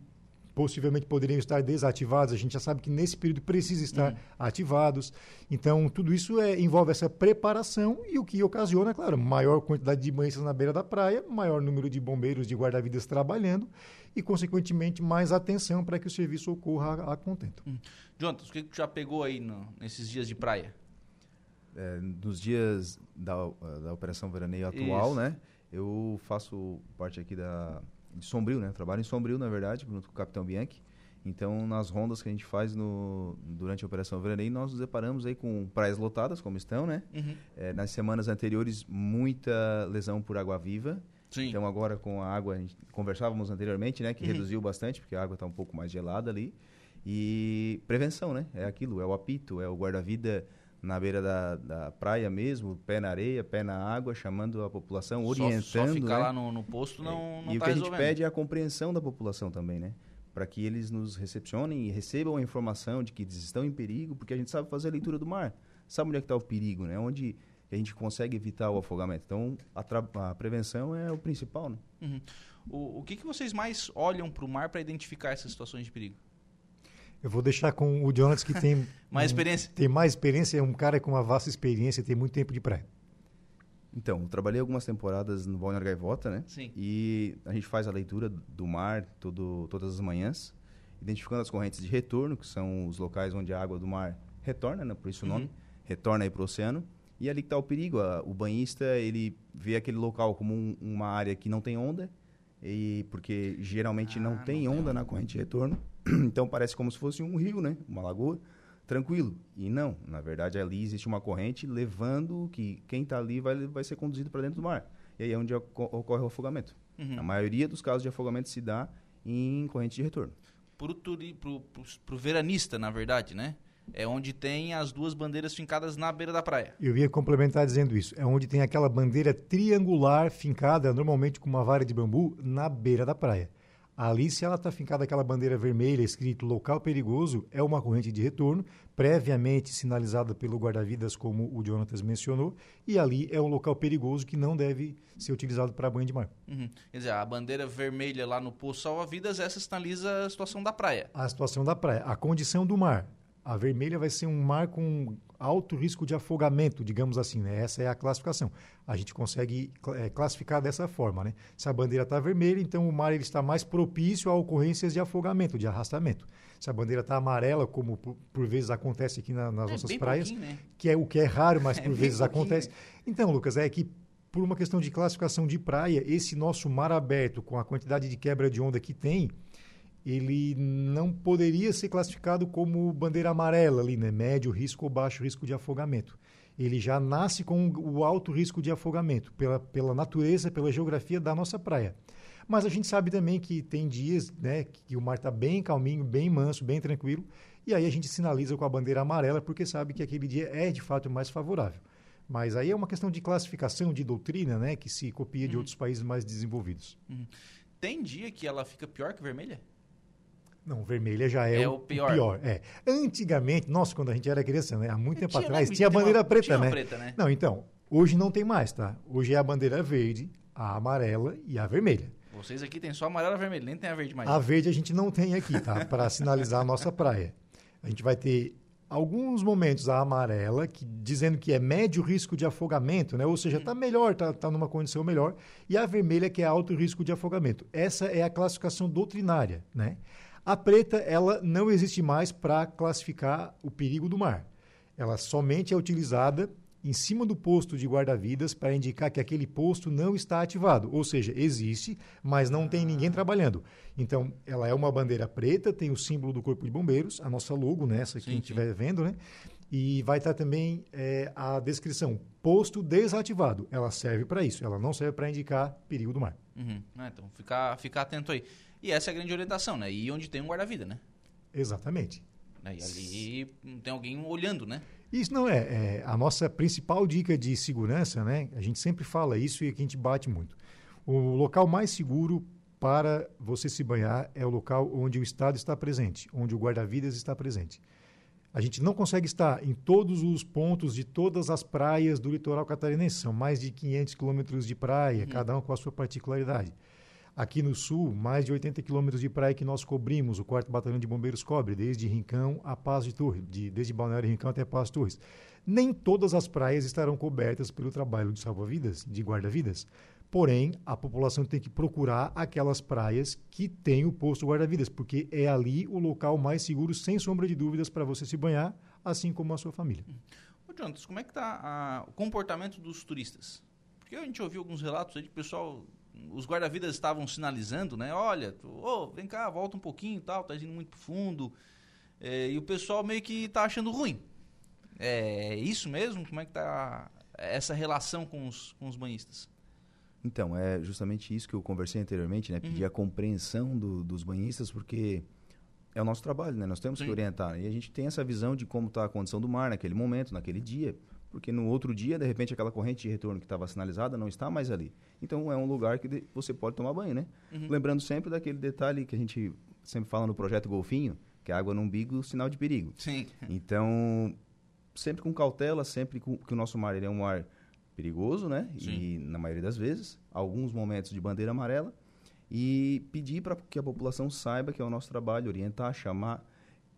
possivelmente poderiam estar desativados. A gente já sabe que nesse período precisa estar uhum. ativados. Então, tudo isso é, envolve essa preparação e o que ocasiona, claro, maior quantidade de banhistas na beira da praia, maior número de bombeiros, de guarda-vidas trabalhando e, consequentemente, mais atenção para que o serviço ocorra a, a contento. Hum. Jonathan, o que, que já pegou aí no, nesses dias de praia? É, nos dias da, da Operação Veraneio atual, isso. né? Eu faço parte aqui da de Sombrio, né? Trabalho em Sombrio, na verdade, junto com o Capitão Bianchi. Então, nas rondas que a gente faz no, durante a Operação Veraneio, nós nos deparamos aí com praias lotadas, como estão, né? Uhum. É, nas semanas anteriores, muita lesão por água-viva. Então, agora com a água, a gente, conversávamos anteriormente, né? Que uhum. reduziu bastante, porque a água está um pouco mais gelada ali. E prevenção, né? É aquilo, é o apito, é o guarda-vida na beira da, da praia mesmo, pé na areia, pé na água, chamando a população, orientando. Só, só ficar né? lá no, no posto não, não E tá o que resolvendo. a gente pede é a compreensão da população também, né? Para que eles nos recepcionem e recebam a informação de que eles estão em perigo, porque a gente sabe fazer a leitura do mar. Sabe onde é que está o perigo, né? Onde a gente consegue evitar o afogamento. Então, a, a prevenção é o principal, né? Uhum. O, o que, que vocês mais olham para o mar para identificar essas situações de perigo? Eu vou deixar com o Jonas, que tem mais experiência. Tem mais experiência, é um cara com uma vasta experiência, tem muito tempo de praia. Então, eu trabalhei algumas temporadas no Balneário Gaivota, né? Sim. E a gente faz a leitura do mar todo, todas as manhãs, identificando as correntes de retorno, que são os locais onde a água do mar retorna, né? por isso o nome, uhum. retorna aí para o oceano. E ali que está o perigo. A, o banhista, ele vê aquele local como um, uma área que não tem onda, e porque geralmente ah, não tem não onda tem na corrente de retorno. então parece como se fosse um rio, né? Uma lagoa, tranquilo. E não, na verdade ali existe uma corrente levando que quem está ali vai, vai ser conduzido para dentro do mar. E aí é onde ocorre o afogamento. Uhum. A maioria dos casos de afogamento se dá em corrente de retorno. Para o veranista, na verdade, né? É onde tem as duas bandeiras fincadas na beira da praia. Eu ia complementar dizendo isso. É onde tem aquela bandeira triangular fincada, normalmente com uma vara de bambu, na beira da praia. Ali, se ela está fincada aquela bandeira vermelha escrito local perigoso, é uma corrente de retorno, previamente sinalizada pelo guarda-vidas, como o Jonatas mencionou, e ali é um local perigoso que não deve ser utilizado para banho de mar. Uhum. Quer dizer, a bandeira vermelha lá no posto salva-vidas, essa sinaliza a situação da praia. A situação da praia. A condição do mar. A vermelha vai ser um mar com alto risco de afogamento, digamos assim, né? Essa é a classificação. A gente consegue é, classificar dessa forma, né? Se a bandeira está vermelha, então o mar ele está mais propício a ocorrências de afogamento, de arrastamento. Se a bandeira está amarela, como por, por, vezes acontece aqui na, nas é, nossas praias, né? que é o que é raro, mas é por é vezes acontece. Né? Então, Lucas, é que por uma questão de classificação de praia, esse nosso mar aberto, com a quantidade de quebra de onda que tem, ele não poderia ser classificado como bandeira amarela ali, né? Médio risco ou baixo risco de afogamento. Ele já nasce com o alto risco de afogamento, pela, pela natureza, pela geografia da nossa praia. Mas a gente sabe também que tem dias né, que o mar está bem calminho, bem manso, bem tranquilo, e aí a gente sinaliza com a bandeira amarela, porque sabe que aquele dia é de fato mais favorável. Mas aí é uma questão de classificação, de doutrina, né, que se copia de uhum. outros países mais desenvolvidos. Uhum. Tem dia que ela fica pior que vermelha? Não, vermelha já é, é o, pior. pior. É. Antigamente, nossa, quando a gente era criança, né, há muito tempo tinha, atrás, tinha a bandeira uma, preta, né? preta, né? Não, então, hoje não tem mais, tá? Hoje é a bandeira verde, a amarela e a vermelha. Vocês aqui tem só a amarela e a vermelha, nem tem a verde mais. A verde a gente não tem aqui, tá? Para sinalizar a nossa praia. A gente vai ter alguns momentos a amarela, que, dizendo que é médio risco de afogamento, né? ou seja, está melhor, está tá numa condição melhor, e a vermelha, que é alto risco de afogamento. Essa é a classificação doutrinária. Né? A preta, ela não existe mais para classificar o perigo do mar. Ela somente é utilizada em cima do posto de guarda-vidas para indicar que aquele posto não está ativado. Ou seja, existe, mas não tem ninguém trabalhando. Então, ela é uma bandeira preta, tem o símbolo do Corpo de Bombeiros, a nossa logo nessa, sim, quem estiver vendo, né? E vai estar também é, a descrição posto desativado. Ela serve para isso, ela não serve para indicar perigo do mar. Uhum. Ah, então, ficar ficar atento aí. E essa é a grande orientação, né? E onde tem um guarda-vida, né? Exatamente. Né? E ali tem alguém olhando, né? Isso não é, é, a nossa principal dica de segurança, né? A gente sempre fala isso e aqui a gente bate muito. O local mais seguro para você se banhar é o local onde o Estado está presente, onde o guarda-vidas está presente. A gente não consegue estar em todos os pontos de todas as praias do litoral catarinense. São mais de 500 quilômetros de praia, uhum. cada um com a sua particularidade. Aqui no sul, mais de 80 quilômetros de praia que nós cobrimos, o 4 Batalhão de Bombeiros cobre, desde Rincão a Paz de Torres, de, desde Balneário Rincão até Paz de Torres. Nem todas as praias estarão cobertas pelo trabalho de salva-vidas, de guarda-vidas. Porém, a população tem que procurar aquelas praias que têm o posto guarda-vidas, porque é ali o local mais seguro, sem sombra de dúvidas, para você se banhar, assim como a sua família. Ô, Jonas, como é que está o comportamento dos turistas? Porque a gente ouviu alguns relatos aí de pessoal os guarda-vidas estavam sinalizando, né? Olha, oh, vem cá, volta um pouquinho tal, tá indo muito fundo. É, e o pessoal meio que tá achando ruim. É isso mesmo? Como é que tá essa relação com os, com os banhistas? Então, é justamente isso que eu conversei anteriormente, né? Pedir uhum. a compreensão do, dos banhistas, porque é o nosso trabalho, né? Nós temos Sim. que orientar. E a gente tem essa visão de como está a condição do mar naquele momento, naquele dia porque no outro dia, de repente, aquela corrente de retorno que estava sinalizada não está mais ali. Então, é um lugar que você pode tomar banho, né? Uhum. Lembrando sempre daquele detalhe que a gente sempre fala no projeto Golfinho, que é água no umbigo, sinal de perigo. Sim. Então, sempre com cautela, sempre com, que o nosso mar ele é um mar perigoso, né? Sim. E, na maioria das vezes, alguns momentos de bandeira amarela. E pedir para que a população saiba que é o nosso trabalho, orientar, chamar.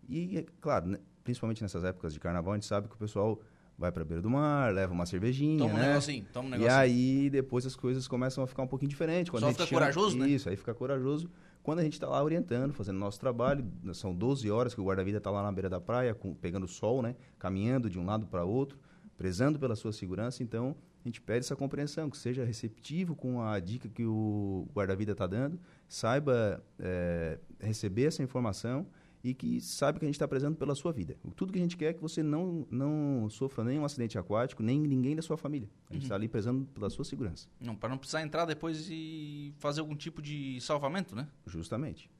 E, é claro, né? principalmente nessas épocas de carnaval, a gente sabe que o pessoal vai para beira do mar, leva uma cervejinha, toma né? um negocinho, toma um negocinho. E aí depois as coisas começam a ficar um pouquinho diferentes. Quando Só a gente fica chama... corajoso, né? Isso, aí fica corajoso. Quando a gente está lá orientando, fazendo nosso trabalho, são 12 horas que o guarda-vida está lá na beira da praia, com, pegando sol, né? Caminhando de um lado para outro, prezando pela sua segurança. Então, a gente pede essa compreensão, que seja receptivo com a dica que o guarda-vida está dando, saiba é, receber essa informação e que sabe que a gente está prezando pela sua vida. Tudo que a gente quer é que você não, não sofra nenhum acidente aquático, nem ninguém da sua família. A gente está uhum. ali prezando pela sua segurança. Não, para não precisar entrar depois e fazer algum tipo de salvamento, né? Justamente.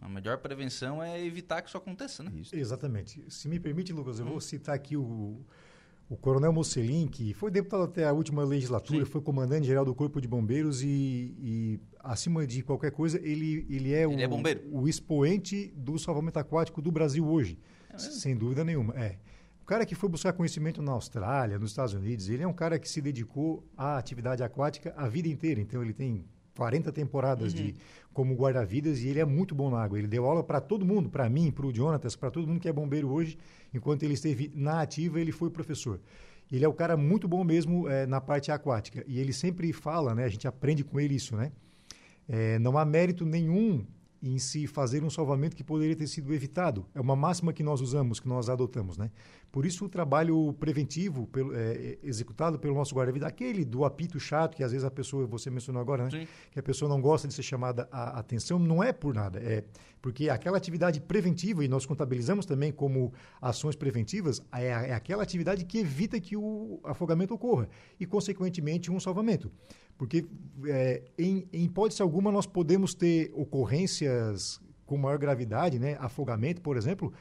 A melhor prevenção é evitar que isso aconteça, né? Isso. Exatamente. Se me permite, Lucas, eu vou hum. citar aqui o, o Coronel Mocelin, que foi deputado até a última legislatura, Sim. foi comandante-geral do Corpo de Bombeiros e, e, acima de qualquer coisa, ele, ele é, ele o, é o expoente do salvamento aquático do Brasil hoje. É sem dúvida nenhuma. É. O cara que foi buscar conhecimento na Austrália, nos Estados Unidos, ele é um cara que se dedicou à atividade aquática a vida inteira. Então, ele tem 40 temporadas uhum. de como guarda-vidas e ele é muito bom na água. Ele deu aula para todo mundo, para mim, para o Jonatas, para todo mundo que é bombeiro hoje. Enquanto ele esteve na ativa, ele foi professor. Ele é o cara muito bom mesmo é, na parte aquática. E ele sempre fala, né? A gente aprende com ele isso, né? É, não há mérito nenhum em se fazer um salvamento que poderia ter sido evitado. É uma máxima que nós usamos, que nós adotamos, né? Por isso o trabalho preventivo pelo, é, executado pelo nosso guarda-vida, aquele do apito chato que às vezes a pessoa, você mencionou agora, né? Sim. Que a pessoa não gosta de ser chamada a atenção, não é por nada, é porque aquela atividade preventiva, e nós contabilizamos também como ações preventivas, é, é aquela atividade que evita que o afogamento ocorra e, consequentemente, um salvamento. Porque, é, em, em hipótese alguma, nós podemos ter ocorrências com maior gravidade, né? afogamento, por exemplo,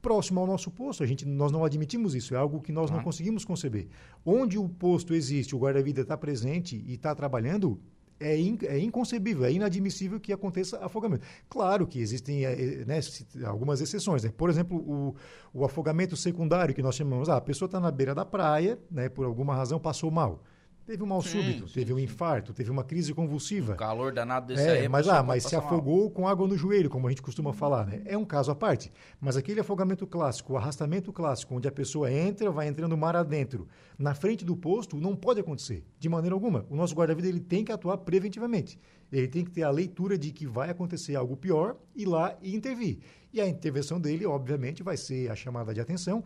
próximo ao nosso posto. A gente, nós não admitimos isso, é algo que nós ah. não conseguimos conceber. Onde o posto existe, o guarda-vida está presente e está trabalhando, é, in, é, inconcebível, é inadmissível que aconteça afogamento. Claro que existem é, né, algumas exceções. Né? Por exemplo, o, o, afogamento secundário que nós chamamos, ah, a pessoa está na beira da praia, né, por alguma razão passou mal. Teve um mal sim, súbito, sim, teve um infarto, teve uma crise convulsiva. O calor danado desse é, aí. Mas, ah, mas se afogou mal. com água no joelho, como a gente costuma falar, né? É um caso à parte. Mas aquele afogamento clássico, o arrastamento clássico, onde a pessoa entra, vai entrando mar adentro, na frente do posto, não pode acontecer, de maneira alguma. O nosso guarda-vida ele tem que atuar preventivamente. Ele tem que ter a leitura de que vai acontecer algo pior, ir lá e intervir. E a intervenção dele, obviamente, vai ser a chamada de atenção,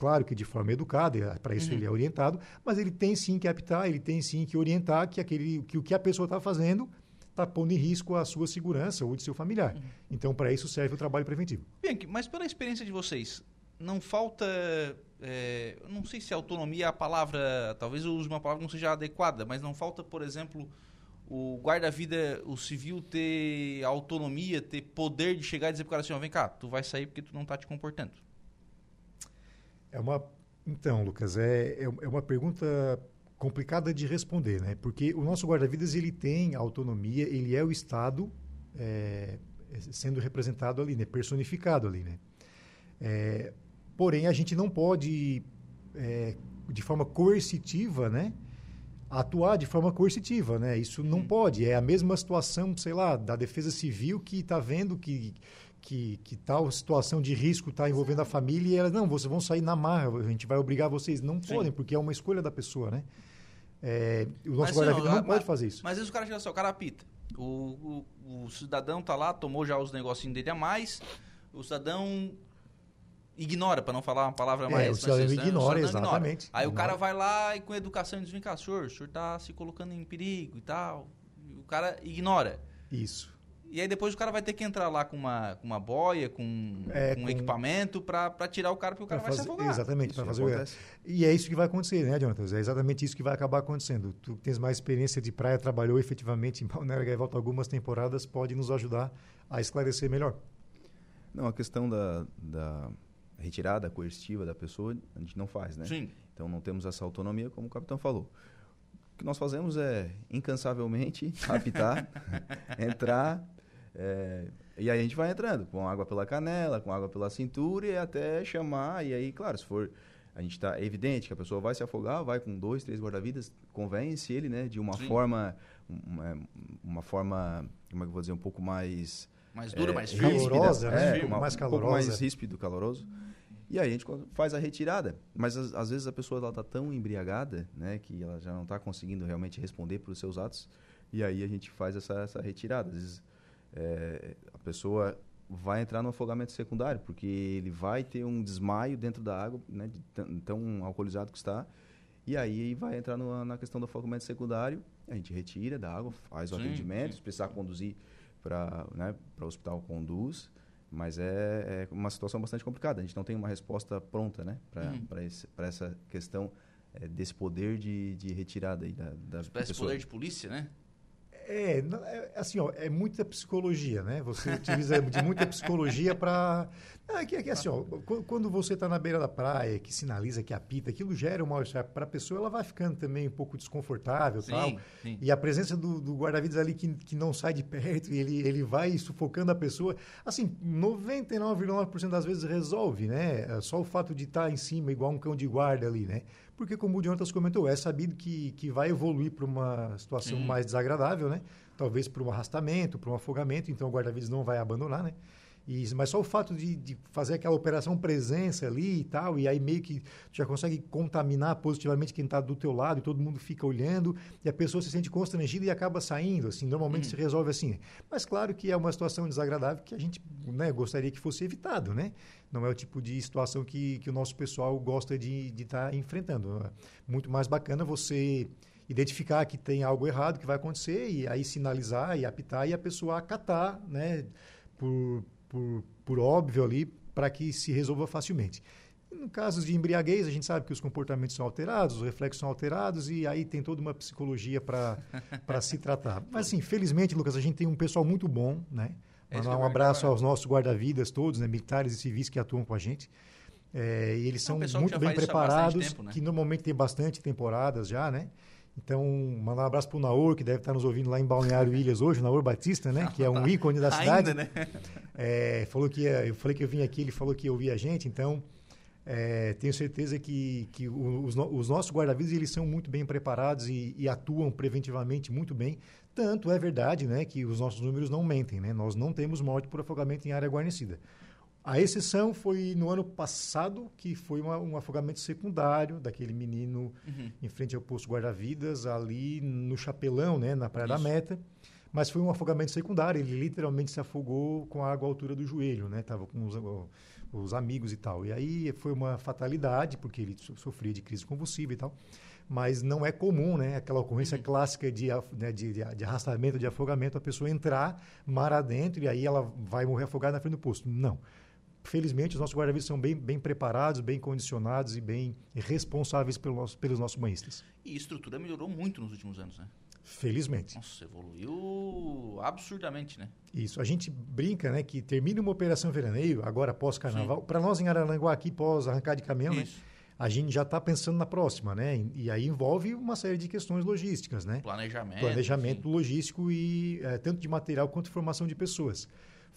Claro que de forma educada, para isso uhum. ele é orientado, mas ele tem sim que apitar, ele tem sim que orientar que, aquele, que o que a pessoa está fazendo está pondo em risco a sua segurança ou de seu familiar. Uhum. Então, para isso serve o trabalho preventivo. Bianchi, mas pela experiência de vocês, não falta. É, não sei se autonomia é a palavra. Talvez eu use uma palavra que não seja adequada, mas não falta, por exemplo, o guarda-vida, o civil ter autonomia, ter poder de chegar e dizer para o cara assim: ó, vem cá, tu vai sair porque tu não está te comportando. É uma. Então, Lucas, é, é, é uma pergunta complicada de responder, né? Porque o nosso guarda-vidas ele tem autonomia, ele é o Estado é, sendo representado ali, né? Personificado ali, né? É, porém, a gente não pode, é, de forma coercitiva, né? Atuar de forma coercitiva, né? Isso não hum. pode. É a mesma situação, sei lá, da Defesa Civil que está vendo que que, que tal situação de risco está envolvendo a família e elas, não, vocês vão sair na marra, a gente vai obrigar vocês. Não Sim. podem, porque é uma escolha da pessoa, né? É, o nosso guarda-vida não, não, pode fazer isso. Mas vezes o cara chega assim, o cara apita. O, o, o, cidadão tá lá, tomou já os negocinhos dele a mais, o cidadão ignora, para não falar uma palavra mais... É, o cidadão ignora, o cidadão exatamente. Ignora. Aí ignora. o cara vai lá e com educação diz, vem cá, senhor, o senhor está se colocando em perigo e tal. O cara ignora. Isso. E aí depois o cara vai ter que entrar lá com uma, com uma boia, com, é, com, com equipamento para tirar o cara, porque o cara vai se afogar. Exatamente, para fazer o... E é isso que vai acontecer, né, Jonathan? É exatamente isso que vai acabar acontecendo. Tu tens mais experiência de praia, trabalhou efetivamente em Balneário Gaivota algumas temporadas, pode nos ajudar a esclarecer melhor. Não, a questão da, da retirada coercitiva da pessoa, a gente não faz, né? Sim. Então não temos essa autonomia, como o capitão falou O que nós fazemos é incansavelmente apitar, entrar, é, e aí a gente vai entrando, com água pela canela, com água pela cintura e até chamar. E aí, claro, se for. A gente está é evidente que a pessoa vai se afogar, vai com dois, três guarda-vidas, convence ele, né, de uma Sim. forma, uma, uma, forma, como é que eu vou dizer, um pouco mais mais dura, é, mais calorosa, né? É, uma, mais calorosa, um pouco mais ríspido, caloroso. E aí a gente faz a retirada, mas às, às vezes a pessoa está tão embriagada, né, que ela já não está conseguindo realmente responder para os seus atos. E aí a gente faz essa, essa retirada. Às vezes é, a pessoa vai entrar no afogamento secundário, porque ele vai ter um desmaio dentro da água, né, de tão alcoolizado que está, e aí vai entrar no, na questão do afogamento secundário, a gente retira da água, faz o sim, atendimento, sim. se precisar conduzir para né, o hospital, conduz, mas é, é, uma situação bastante complicada, a gente não tem uma resposta pronta né, para hum. essa questão é, desse poder de, de retirada aí da, da pessoa. poder de polícia, né? É, é, assim, ó, é muita psicologia, né? Você utiliza de muita psicologia para É que, é que assim, ó, quando você está na beira da praia, que sinaliza, que apita, aquilo gera um mal-estar para a pessoa, ela vai ficando também um pouco desconfortável Sim, tal. sim. E a presença do, do guarda-vidas ali que, que não sai de perto e ele, ele vai sufocando a pessoa, assim, 99,9% das vezes resolve, né? É Só o fato de estar em cima, igual um cão de guarda ali, né? Porque, como o Jonathan comentou, é sabido que, que vai evoluir para uma situação mais desagradável, né? Talvez para um arrastamento, para um afogamento, então o guarda-vidas não vai abandonar, né? E, mas só o fato de, de fazer aquela operação presença ali e tal, e aí meio que já consegue contaminar positivamente quem está do teu lado e todo mundo fica olhando e a pessoa se sente constrangida e acaba saindo, assim, normalmente se resolve assim. Mas claro que é uma situação desagradável que a gente né, gostaria que fosse evitado, né? Não é o tipo de situação que, que o nosso pessoal gosta de estar enfrentando. Muito mais bacana você identificar que tem algo errado que vai acontecer e aí sinalizar e apitar e a pessoa acatar, né, por, por, por óbvio ali, para que se resolva facilmente. Em casos de embriaguez, a gente sabe que os comportamentos são alterados, os reflexos são alterados e aí tem toda uma psicologia para se tratar. Mas, assim, felizmente, Lucas, a gente tem um pessoal muito bom, né? É Mandar um abraço aos nossos guarda-vidas todos, né? militares e civis que atuam com a gente. É, e eles É um são pessoal que muito bem preparados, tempo, né? que normalmente tem bastante temporadas já, né? Então, mandar um abraço para o Naor, que deve estar nos ouvindo lá em Balneário Ilhas hoje, o Naor Batista, né? Que é um ícone da cidade. Ainda, né? É, falou que ia- eu falei que eu vim aqui, ele falou que ia ouvir a gente, então é, tenho certeza que, que os, os nossos guarda-vidas eles são muito bem preparados e, e atuam preventivamente muito bem. Tanto é verdade, né, que os nossos números não mentem, né? Nós não temos morte por afogamento em área guarnecida. A exceção foi no ano passado, que foi uma- um afogamento secundário daquele menino Uhum. em frente ao posto guarda-vidas, ali no Chapelão, né, na Praia Isso. da Meta. Mas foi um afogamento secundário, ele literalmente se afogou com a água à altura do joelho, né? Tava com os, os amigos e tal. E aí foi uma fatalidade, porque ele so- sofria de crise convulsiva e tal. Mas não é comum, né? Aquela ocorrência clássica de, né, de, de- de arrastamento, de afogamento, a pessoa entrar mar adentro e aí ela vai morrer afogada na frente do posto. Não. Felizmente, os nossos guarda-vidas são bem, bem preparados, bem condicionados e bem responsáveis pelo nosso- pelos nossos banhistas. E a estrutura melhorou muito nos últimos anos, né? Felizmente. Nossa, evoluiu absurdamente, né? Isso. A gente brinca, né, que termina uma operação veraneio, agora pós-carnaval. Para nós em Araranguá, aqui pós-arrancar de caminhão, né, a gente já está pensando na próxima, né? E, aí envolve uma série de questões logísticas, né? Planejamento. Planejamento logístico e eh, tanto de material quanto formação de pessoas.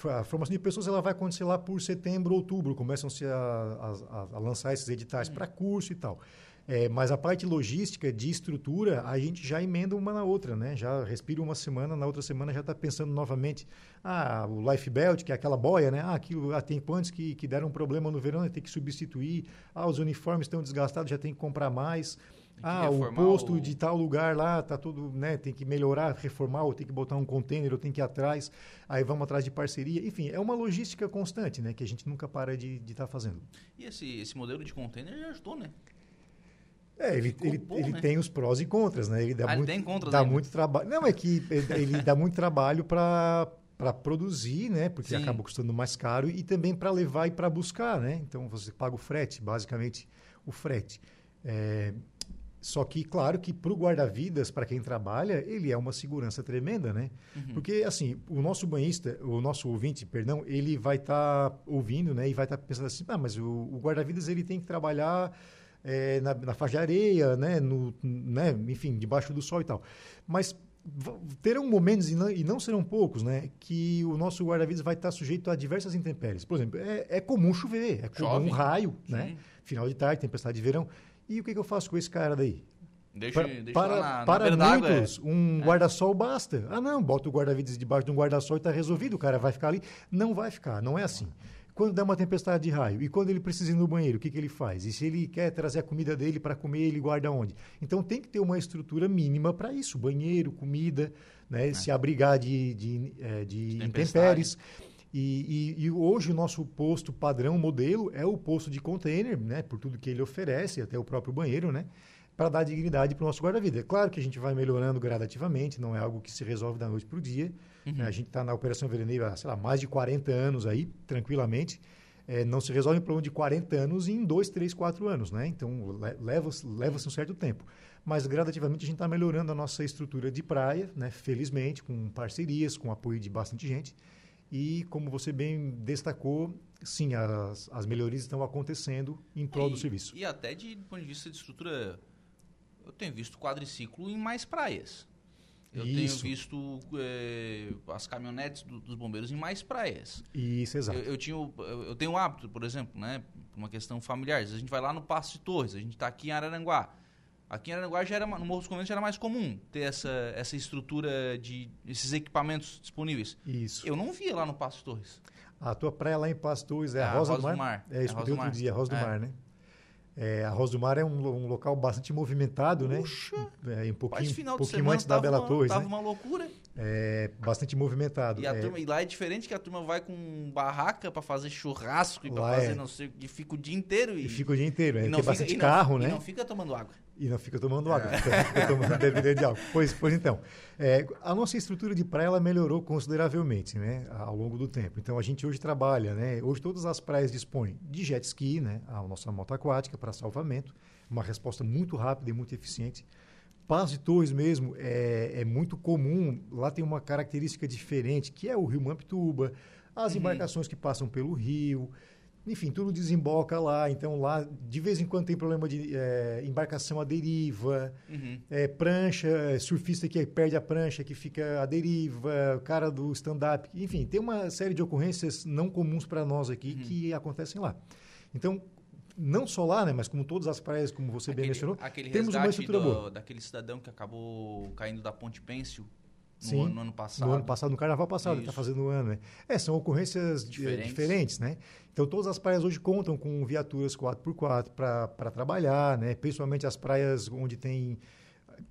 A formação de pessoas ela vai acontecer lá por setembro, outubro, começam-se a, a- a- lançar esses editais para curso e tal. Eh, mas a parte logística de estrutura, a gente já emenda uma na outra, né? Já respira uma semana, na outra semana já está pensando novamente. Ah, o life belt, que é aquela boia, né? Ah, aquilo há tempo antes que, que deram um problema no verão, tem que substituir. Ah, os uniformes estão desgastados, já tem que comprar mais. Ah, o posto o- de tal lugar lá tá tudo, né? Tem que melhorar, reformar, ou tem que botar um container, ou tem que ir atrás. Aí vamos atrás de parceria. Enfim, é uma logística constante, né? Que a gente nunca para de estar fazendo. E esse, esse modelo de container já ajudou, né? É, ele, Ficou ele, bom, ele né? tem os prós e contras, né? Ele dá Ah, ele muito, tem contras dá ainda? muito trabalho. Não, é que ele ele dá muito trabalho para para produzir, né? Porque Sim. acaba custando mais caro e também para levar e para buscar, né? Então você paga o frete, basicamente o frete. É, só que, claro, que para o guarda-vidas, para quem trabalha, ele é uma segurança tremenda, né? Uhum. Porque, assim, o nosso banhista, o nosso ouvinte, perdão, ele vai estar ouvindo, né? E vai estar pensando assim, ah, mas o, o guarda-vidas, ele tem que trabalhar eh, na, na faixa de areia, né? No, né? Enfim, debaixo do sol e tal. Mas terão momentos, e não, e não serão poucos, né? Que o nosso guarda-vidas vai estar sujeito a diversas intempéries. Por exemplo, é, é comum chover, é comum Chove. um raio, né? Sim. Final de tarde, tempestade de verão. E o que, que eu faço com esse cara daí? Deixa, Para, deixa para, lá na, na para d'água, é. muitos, um guarda-sol basta. Ah, não, bota o guarda-vidas debaixo de um guarda-sol e está resolvido, o cara vai ficar ali. Não vai ficar, não é assim. Quando dá uma tempestade de raio e quando ele precisa ir no banheiro, o que, que ele faz? E se ele quer trazer a comida dele para comer, ele guarda onde? Então tem que ter uma estrutura mínima para isso: banheiro, comida, né, se abrigar de, de, eh, de Tempestade. intempéries. E, e- e hoje o nosso posto padrão, modelo, é o posto de container, né, por tudo que ele oferece, até o próprio banheiro, né, para dar dignidade para o nosso guarda-vida. É claro que a gente vai melhorando gradativamente, não é algo que se resolve da noite para o dia. né, a gente está na Operação Veraneio há, sei lá, mais de 40 anos aí, tranquilamente. É, não se resolve um problema de 40 anos em 2, 3, 4 anos, né? Então, le- leva-se leva-se um certo tempo. Mas, gradativamente, a gente está melhorando a nossa estrutura de praia, né? Felizmente, com parcerias, com apoio de bastante gente. E, como você bem destacou, sim, as, as melhorias estão acontecendo em prol do E- serviço. E até de do ponto de vista de estrutura, eu tenho visto quadriciclo em mais praias. Eu Isso. tenho visto eh, as caminhonetes do- dos bombeiros em mais praias. Isso, exato. Eu, eu, tinha, eu eu tenho o hábito, por exemplo, né, por uma questão familiar. A gente vai lá no Passo de Torres, a gente está aqui em Araranguá. Aqui em Araranguá já era, no Morro dos Conventos já era mais comum ter essa, essa estrutura de esses equipamentos disponíveis. Isso. Eu não via lá no Passo Torres. A tua praia lá em Pastores é É a a Rosa, Rosa do Mar? do Mar. É, É a escutei Rosa do outro Mar. dia, a Rosa do É. Mar, né? É, a Rosa do Mar é um, um local bastante movimentado, né? Puxa, É, um pouquinho, final pouquinho antes da Bela uma, Torres, tava né? uma loucura. É bastante movimentado. E, a É, turma, e lá é diferente que a turma vai com barraca pra fazer churrasco e Lá fazer é. não sei o que, fica o dia inteiro e, E fica o dia inteiro, né? e Tem não fica- bastante e não- carro, e né? não fica tomando água. E não fica tomando água, fica, fica tomando bebida de álcool. Pois, pois então, é, a nossa estrutura de praia ela melhorou consideravelmente né, ao longo do tempo. Então a gente hoje trabalha, né, hoje todas as praias dispõem de jet ski, né, a nossa moto aquática para salvamento, uma resposta muito rápida e muito eficiente. Paz de Torres mesmo é, é muito comum, lá tem uma característica diferente, que é o rio Mampituba, as embarcações que passam pelo rio, enfim, tudo desemboca lá. Então lá, de vez em quando tem problema de eh, embarcação à deriva, Uhum. eh, prancha, eh, surfista que perde a prancha, que fica à deriva, cara do stand-up. Enfim, tem uma série de ocorrências não comuns para nós aqui que acontecem lá. Então, não só lá, né, mas como todas as praias, como você bem Aquele, mencionou, aquele temos uma estrutura do- boa. daquele cidadão que acabou caindo da Ponte Pêncil Sim, ano, no ano passado. No ano passado, no carnaval passado, está Isso. fazendo o ano, né? É, são ocorrências Diferentes. diferentes. diferentes, né? Então, todas as praias hoje contam com viaturas 4x4 para trabalhar, né? Principalmente as praias onde tem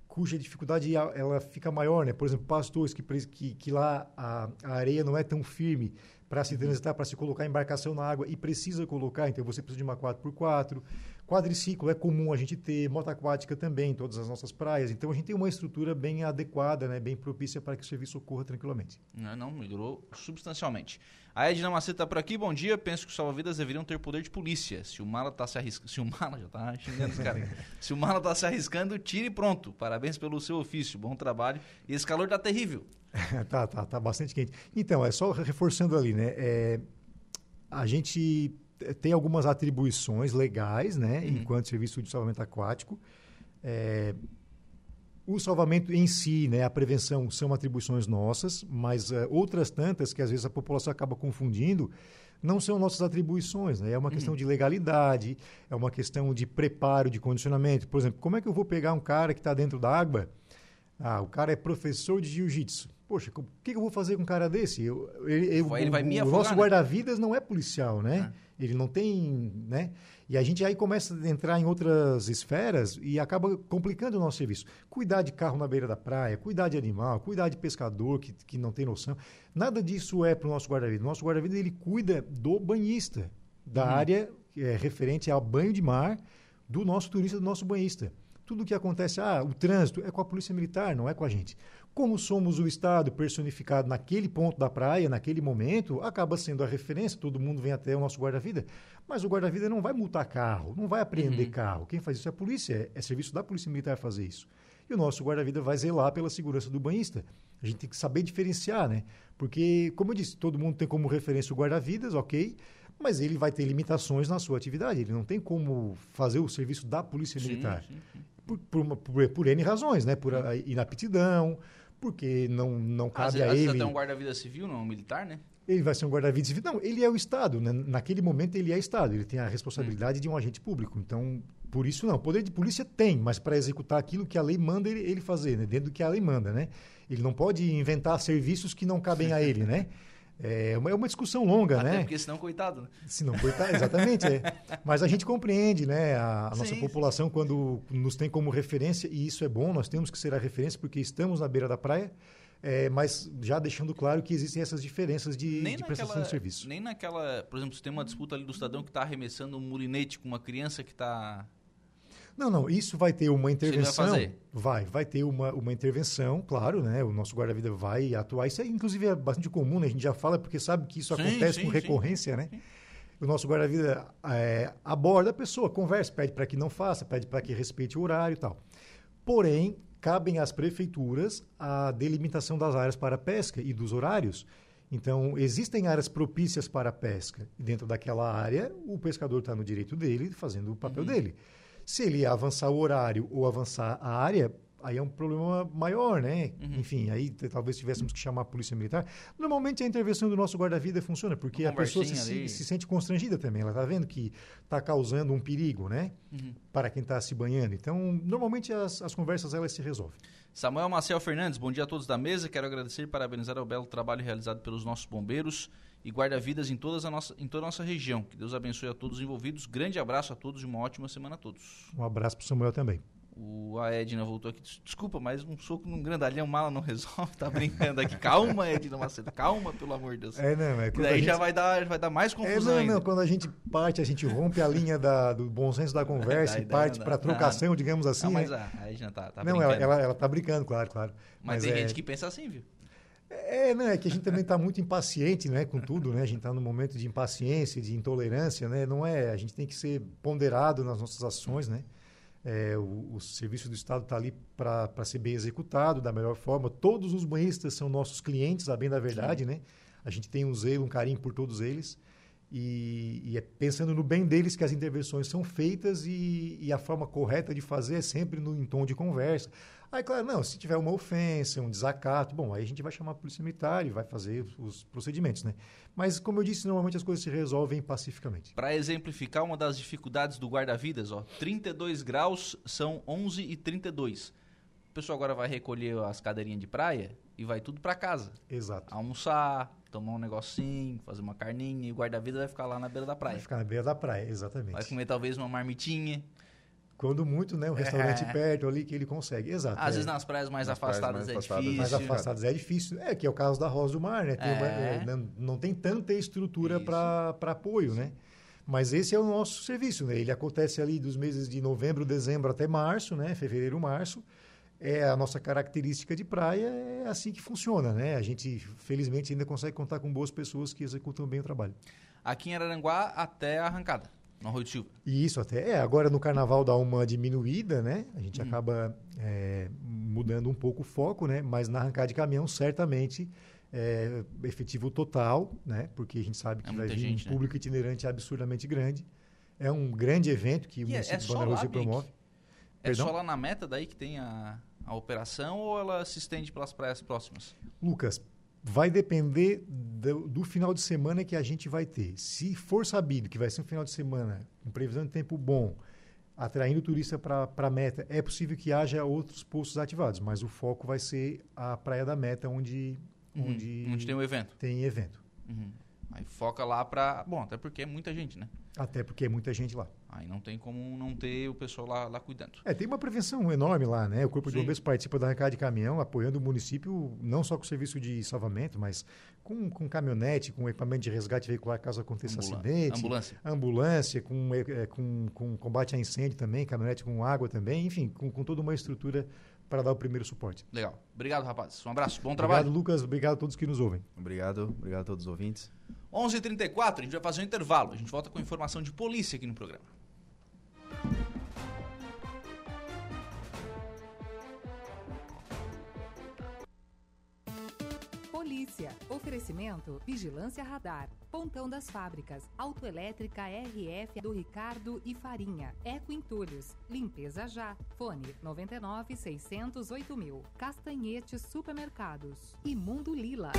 cuja dificuldade ela fica maior, né? Por exemplo, pastores que, que, que lá a, a areia não é tão firme para se transitar, para se colocar embarcação na água e precisa colocar, então você precisa de uma 4x4. Quadriciclo é comum a gente ter, moto aquática também em todas as nossas praias. Então a gente tem uma estrutura bem adequada, né, bem propícia para que o serviço ocorra tranquilamente. Não, não, melhorou substancialmente. A Edna Macedo tá por aqui, bom dia. Penso que os salva-vidas deveriam ter poder de polícia. Se o Mala tá se arriscando. Se o Mala já tá xingando os caras. Se o Mala tá se arriscando, tire e pronto. Parabéns pelo seu ofício, bom trabalho. E esse calor tá terrível. tá, tá, tá bastante quente. Então, é só reforçando ali, né? é, a gente tem algumas atribuições legais, né? Enquanto serviço de salvamento aquático. É, o salvamento em si, né, a prevenção são atribuições nossas, mas eh, outras tantas que às vezes a população acaba confundindo não são nossas atribuições. Né? É uma questão de legalidade, é uma questão de preparo, de condicionamento. Por exemplo, como é que eu vou pegar um cara que está dentro da água? Ah, o cara é professor de jiu-jitsu. Poxa, o que, que eu vou fazer com um cara desse? Eu, eu- Vai- ele vai me o, o afogar, nosso né? guarda-vidas não é policial, né? Ele não tem, né? E a gente aí começa a entrar em outras esferas e acaba complicando o nosso serviço. Cuidar de carro na beira da praia, cuidar de animal, cuidar de pescador que, que não tem noção. Nada disso é para o nosso guarda-vidas. O nosso guarda-vidas ele cuida do banhista, da área que é referente ao banho de mar do nosso turista, do nosso banhista. Tudo que acontece, ah, o trânsito é com a polícia militar, não é com a gente. Como somos o Estado personificado naquele ponto da praia, naquele momento, acaba sendo a referência, todo mundo vem até o nosso guarda-vida. Mas o guarda-vida não vai multar carro, não vai apreender carro. Quem faz isso é a polícia, é, é serviço da polícia militar fazer isso. E o nosso guarda-vida vai zelar pela segurança do banhista. A gente tem que saber diferenciar, né? Porque, como eu disse, todo mundo tem como referência o guarda-vidas, ok, mas ele vai ter limitações na sua atividade. Ele não tem como fazer o serviço da polícia Sim, militar sim, sim. por, por, uma- por- por N razões, né? Por a- inaptidão, porque não, não Às cabe vezes, a às ele. até um guarda-vida civil, não um militar, né? Ele vai ser um guarda-vidas civil. Não, ele é o Estado. Né? Naquele momento ele é Estado. Ele tem a responsabilidade de um agente público. Então, por isso não. Poder de polícia tem, mas para executar aquilo que a lei manda ele, ele fazer, né? dentro do que a lei manda, né? Ele não pode inventar serviços que não cabem a ele, né? É uma, é uma discussão longa, Até né? porque senão, coitado, né? Se não coitado, exatamente. É. Mas a gente compreende, né? A, a nossa população, quando nos tem como referência, e isso é bom, nós temos que ser a referência porque estamos na beira da praia, é, mas já deixando claro que existem essas diferenças de, de prestação naquela, de serviço. Nem naquela. Por exemplo, se tem uma disputa ali do cidadão que tá arremessando um mulinete com uma criança que tá. Não, não, isso vai ter uma vai intervenção. fazer? Vai, vai ter uma, uma intervenção, claro, né? O nosso guarda-vida vai atuar. Isso, é, inclusive, é bastante comum, né? A gente já fala porque sabe que isso Sim, acontece sim, com sim. recorrência, né? O nosso guarda-vida é, aborda a pessoa, conversa, pede para que não faça, pede para que respeite o horário e tal. Porém, cabem às prefeituras a delimitação das áreas para pesca e dos horários. Então, existem áreas propícias para a pesca. E dentro daquela área, o pescador está no direito dele, fazendo o papel dele. Se ele avançar o horário ou avançar a área, aí é um problema maior, né? Enfim, aí talvez tivéssemos que chamar a polícia militar. Normalmente a intervenção do nosso guarda-vida funciona, porque Uma a pessoa se, se, sente constrangida também. Ela está vendo que está causando um perigo, né? Para quem está se banhando. Então, normalmente as, as conversas elas se resolvem. Samuel Marcel Fernandes, bom dia a todos da mesa. Quero agradecer e parabenizar o belo trabalho realizado pelos nossos bombeiros e guarda-vidas em, todas a nossa, em toda a nossa região. Que Deus abençoe a todos os envolvidos. Grande abraço a todos e uma ótima semana a todos. Um abraço para o Samuel também. O, a Edna voltou aqui. Des- Desculpa, mas um soco num grandalhão mala não resolve. Tá brincando aqui. Calma, Edna Macedo. Calma, pelo amor de Deus. É, não, é a daí gente- já vai dar, vai dar mais É, confusão não, ainda. não, quando a gente parte, a gente rompe a linha da- do bom senso da conversa Daí e parte para trocação, digamos assim. não, mas né? a, a Edna tá, tá não, brincando. ela, ela, ela tá brincando, claro, claro. Mas, tem é, gente que pensa assim, viu? É, não, é que a gente também está muito impaciente né, com tudo, né? A gente está num momento de impaciência, de intolerância, né? Não é, a gente tem que ser ponderado nas nossas ações, né? É, o, o serviço do Estado está ali para ser bem executado da melhor forma. Todos os banhistas são nossos clientes, a bem da verdade, né? A gente tem um zelo, um carinho por todos eles. E, e é pensando no bem deles que as intervenções são feitas e, e a forma correta de fazer é sempre no, em tom de conversa. Aí, claro, não, se tiver uma ofensa, um desacato, bom, aí a gente vai chamar a polícia militar e vai fazer os, os procedimentos, né? Mas, como eu disse, normalmente as coisas se resolvem pacificamente. Para exemplificar uma das dificuldades do guarda-vidas, ó, 32 graus são 11 e 32. O pessoal agora vai recolher as cadeirinhas de praia e vai tudo para casa. Exato. Almoçar, tomar um negocinho, fazer uma carninha e o guarda-vidas vai ficar lá na beira da Vai praia. ficar na beira da praia, exatamente. Vai comer talvez uma marmitinha. Quando muito, né? Um restaurante É. perto ali que ele consegue. Exato. Às é. vezes nas praias mais Nas praias afastadas mais é afastadas, difícil. mais afastados é difícil. É, que é o caso da Rosa do Mar, né? Tem uma- É. é, não, não tem tanta estrutura Isso. para apoio, né? Mas esse é o nosso serviço, né? Ele acontece ali dos meses de novembro, dezembro até março, né? Fevereiro, março. É a nossa característica de praia, é assim que funciona, né? A gente, felizmente, ainda consegue contar com boas pessoas que executam bem o trabalho. Aqui em Araranguá até a arrancada, Arroio de Silva. Isso até é. Agora no carnaval dá uma diminuída, né? A gente Uhum. acaba é, mudando um pouco o foco, né? Mas na arrancada de caminhão, certamente, é efetivo total, né? Porque a gente sabe que É vai vir gente, um né? público itinerante absurdamente grande. É um grande evento que o E é- é município de Lúcia Bic? promove. É Perdão? só lá na meta daí que tem a, a operação ou ela se estende pelas praias próximas? Lucas, vai depender do, do final de semana que a gente vai ter. Se for sabido que vai ser um final de semana com previsão de tempo bom, atraindo turista para a meta, é possível que haja outros postos ativados, mas o foco vai ser a Praia da Meta, onde, Uhum, onde, Onde tem o evento. tem evento. Uhum. Aí foca lá pra. Bom, até porque é muita gente, né? Até porque é muita gente lá. Aí não tem como não ter o pessoal lá, lá cuidando. É, tem uma prevenção enorme lá, né? O Corpo de Sim. Bombeiros participa da arrancada de caminhão, apoiando o município, não só com o serviço de salvamento, mas com, com caminhonete, com equipamento de resgate veicular caso aconteça Ambula- acidente. Ambulância. ambulância, com, eh, com, com combate a incêndio também, caminhonete com água também, enfim, com, com toda uma estrutura para dar o primeiro suporte. Legal. Obrigado, rapazes. Um abraço. Bom Obrigado, trabalho. Lucas. Obrigado a todos que nos ouvem. Obrigado, obrigado a todos os ouvintes. 11h34, a gente vai fazer um intervalo. A gente volta com informação de polícia aqui no programa. Polícia. Oferecimento Vigilância Radar. Pontão das Fábricas. Autoelétrica RF do Ricardo e Farinha. Eco Entulhos. Limpeza já. Fone 99 608 mil. Castanhetes Supermercados. E Mundo Lila.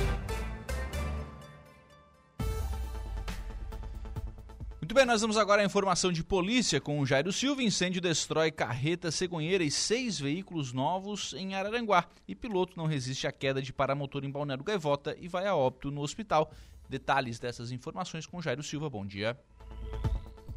Muito bem, nós vamos agora à informação de polícia com o Jairo Silva. Incêndio destrói carreta cegonheira e seis veículos novos em Araranguá. E piloto não resiste à queda de paramotor em Balneário Gaivota e vai a óbito no hospital. Detalhes dessas informações com o Jairo Silva. Bom dia.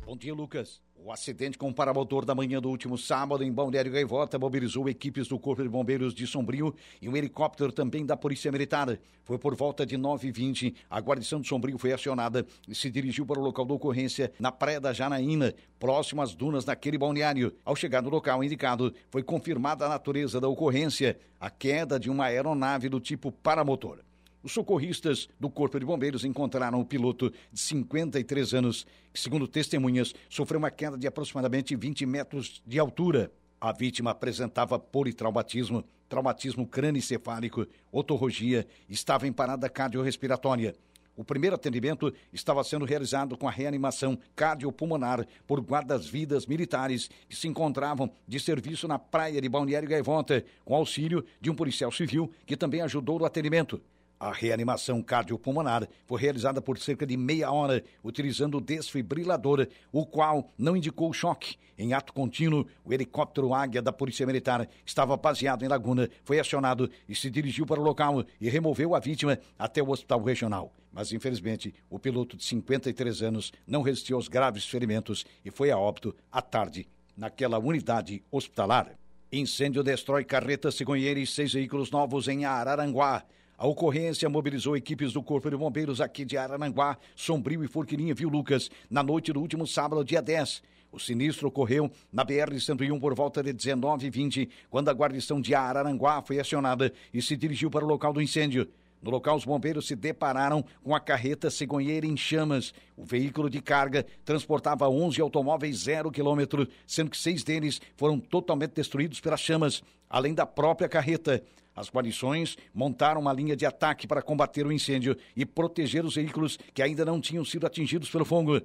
Bom dia, Lucas. O acidente com o paramotor da manhã do último sábado em Balneário Gaivota mobilizou equipes do Corpo de Bombeiros de Sombrio e um helicóptero também da Polícia Militar. Foi por volta de 9h20. A guarnição de Sombrio foi acionada e se dirigiu para o local da ocorrência na Praia da Janaína, próximo às dunas daquele balneário. Ao chegar no local indicado, foi confirmada a natureza da ocorrência, a queda de uma aeronave do tipo paramotor. Os socorristas do Corpo de Bombeiros encontraram o piloto de 53 anos, que, segundo testemunhas, sofreu uma queda de aproximadamente 20 metros de altura. A vítima apresentava politraumatismo, traumatismo crânioencefálico, otorrogia, estava em parada cardiorrespiratória. O primeiro atendimento estava sendo realizado com a reanimação cardiopulmonar por guardas-vidas militares que se encontravam de serviço na praia de Balneário Gaivota, com auxílio de um policial civil que também ajudou no atendimento. A reanimação cardiopulmonar foi realizada por cerca de meia hora, utilizando o desfibrilador, o qual não indicou choque. Em ato contínuo, o helicóptero Águia da Polícia Militar estava baseado em Laguna, foi acionado e se dirigiu para o local e removeu a vítima até o hospital regional. Mas, infelizmente, o piloto de 53 anos não resistiu aos graves ferimentos e foi a óbito à tarde naquela unidade hospitalar. Incêndio destrói carreta cegonheira e seis veículos novos em Araranguá. A ocorrência mobilizou equipes do Corpo de Bombeiros aqui de Arananguá, Sombrio e Forquilinha, viu Lucas, na noite do último sábado, dia 10. O sinistro ocorreu na BR-101 por volta de 19h20, quando a guarnição de Araranguá foi acionada e se dirigiu para o local do incêndio. No local, os bombeiros se depararam com a carreta cegonheira em chamas. O veículo de carga transportava 11 automóveis zero quilômetro, sendo que seis deles foram totalmente destruídos pelas chamas, além da própria carreta. As guarnições montaram uma linha de ataque para combater o incêndio e proteger os veículos que ainda não tinham sido atingidos pelo fogo.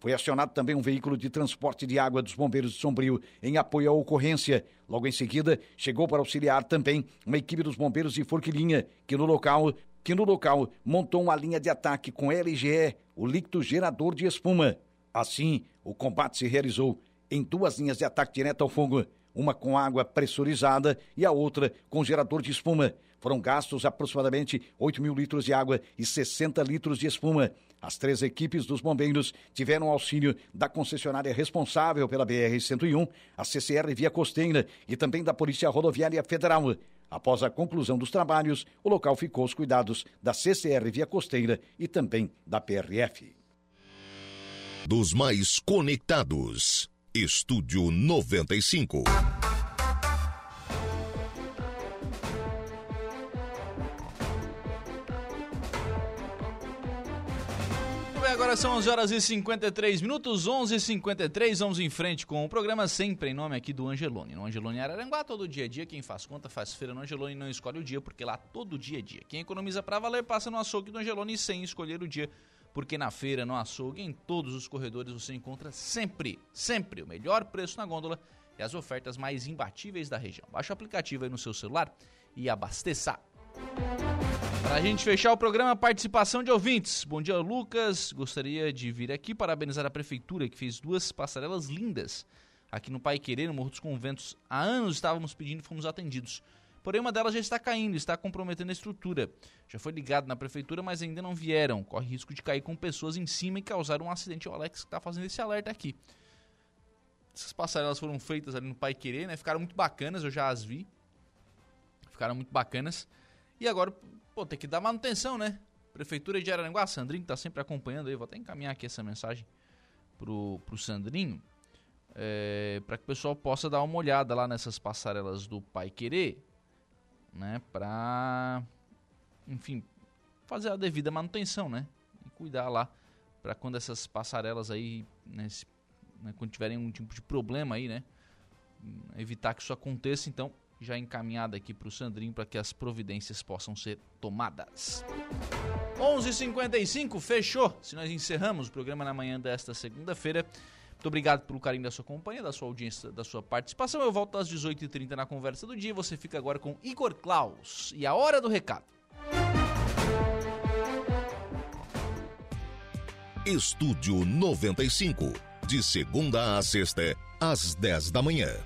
Foi acionado também um veículo de transporte de água dos bombeiros de Sombrio em apoio à ocorrência. Logo em seguida, chegou para auxiliar também uma equipe dos bombeiros de Forquilinha, que no local, que no local montou uma linha de ataque com LGE, o líquido gerador de espuma. Assim, o combate se realizou em duas linhas de ataque direto ao fogo uma com água pressurizada e a outra com gerador de espuma. Foram gastos aproximadamente 8 mil litros de água e 60 litros de espuma. As três equipes dos bombeiros tiveram auxílio da concessionária responsável pela BR-101, a CCR Via Costeira e também da Polícia Rodoviária Federal. Após a conclusão dos trabalhos, o local ficou aos cuidados da CCR Via Costeira e também da PRF. Dos mais conectados. Estúdio 95. Bem, agora são 11 horas e 53 minutos, 11 e 53 vamos em frente com o programa sempre em nome aqui do Angelone. No Angelone Araranguá, todo dia é dia, quem faz conta faz feira no Angelone não escolhe o dia, porque lá todo dia é dia. Quem economiza para valer passa no açougue do Angelone sem escolher o dia porque na feira, no açougue, em todos os corredores você encontra sempre, sempre o melhor preço na gôndola e as ofertas mais imbatíveis da região. Baixe o aplicativo aí no seu celular e abasteça. Para a gente fechar o programa, participação de ouvintes. Bom dia, Lucas. Gostaria de vir aqui parabenizar a prefeitura que fez duas passarelas lindas aqui no Pai Querer, no Morro dos Conventos. Há anos estávamos pedindo e fomos atendidos. Porém, uma delas já está caindo, está comprometendo a estrutura. Já foi ligado na prefeitura, mas ainda não vieram. Corre risco de cair com pessoas em cima e causar um acidente. O Alex que está fazendo esse alerta aqui. Essas passarelas foram feitas ali no Pai Querer, né? Ficaram muito bacanas, eu já as vi. Ficaram muito bacanas. E agora, pô, tem que dar manutenção, né? Prefeitura de Araranguá, Sandrinho está sempre acompanhando aí. Vou até encaminhar aqui essa mensagem pro, pro Sandrinho. É, para que o pessoal possa dar uma olhada lá nessas passarelas do Pai Querer né, para enfim, fazer a devida manutenção, né? E cuidar lá para quando essas passarelas aí, né, né, quando tiverem um tipo de problema aí, né, evitar que isso aconteça, então já encaminhada aqui para o Sandrinho para que as providências possam ser tomadas. 11:55 fechou. Se nós encerramos o programa na manhã desta segunda-feira, muito obrigado pelo carinho da sua companhia, da sua audiência, da sua participação. Eu volto às 18h30 na conversa do dia. Você fica agora com Igor Klaus e a hora do recado. Estúdio 95, de segunda a sexta, às 10 da manhã.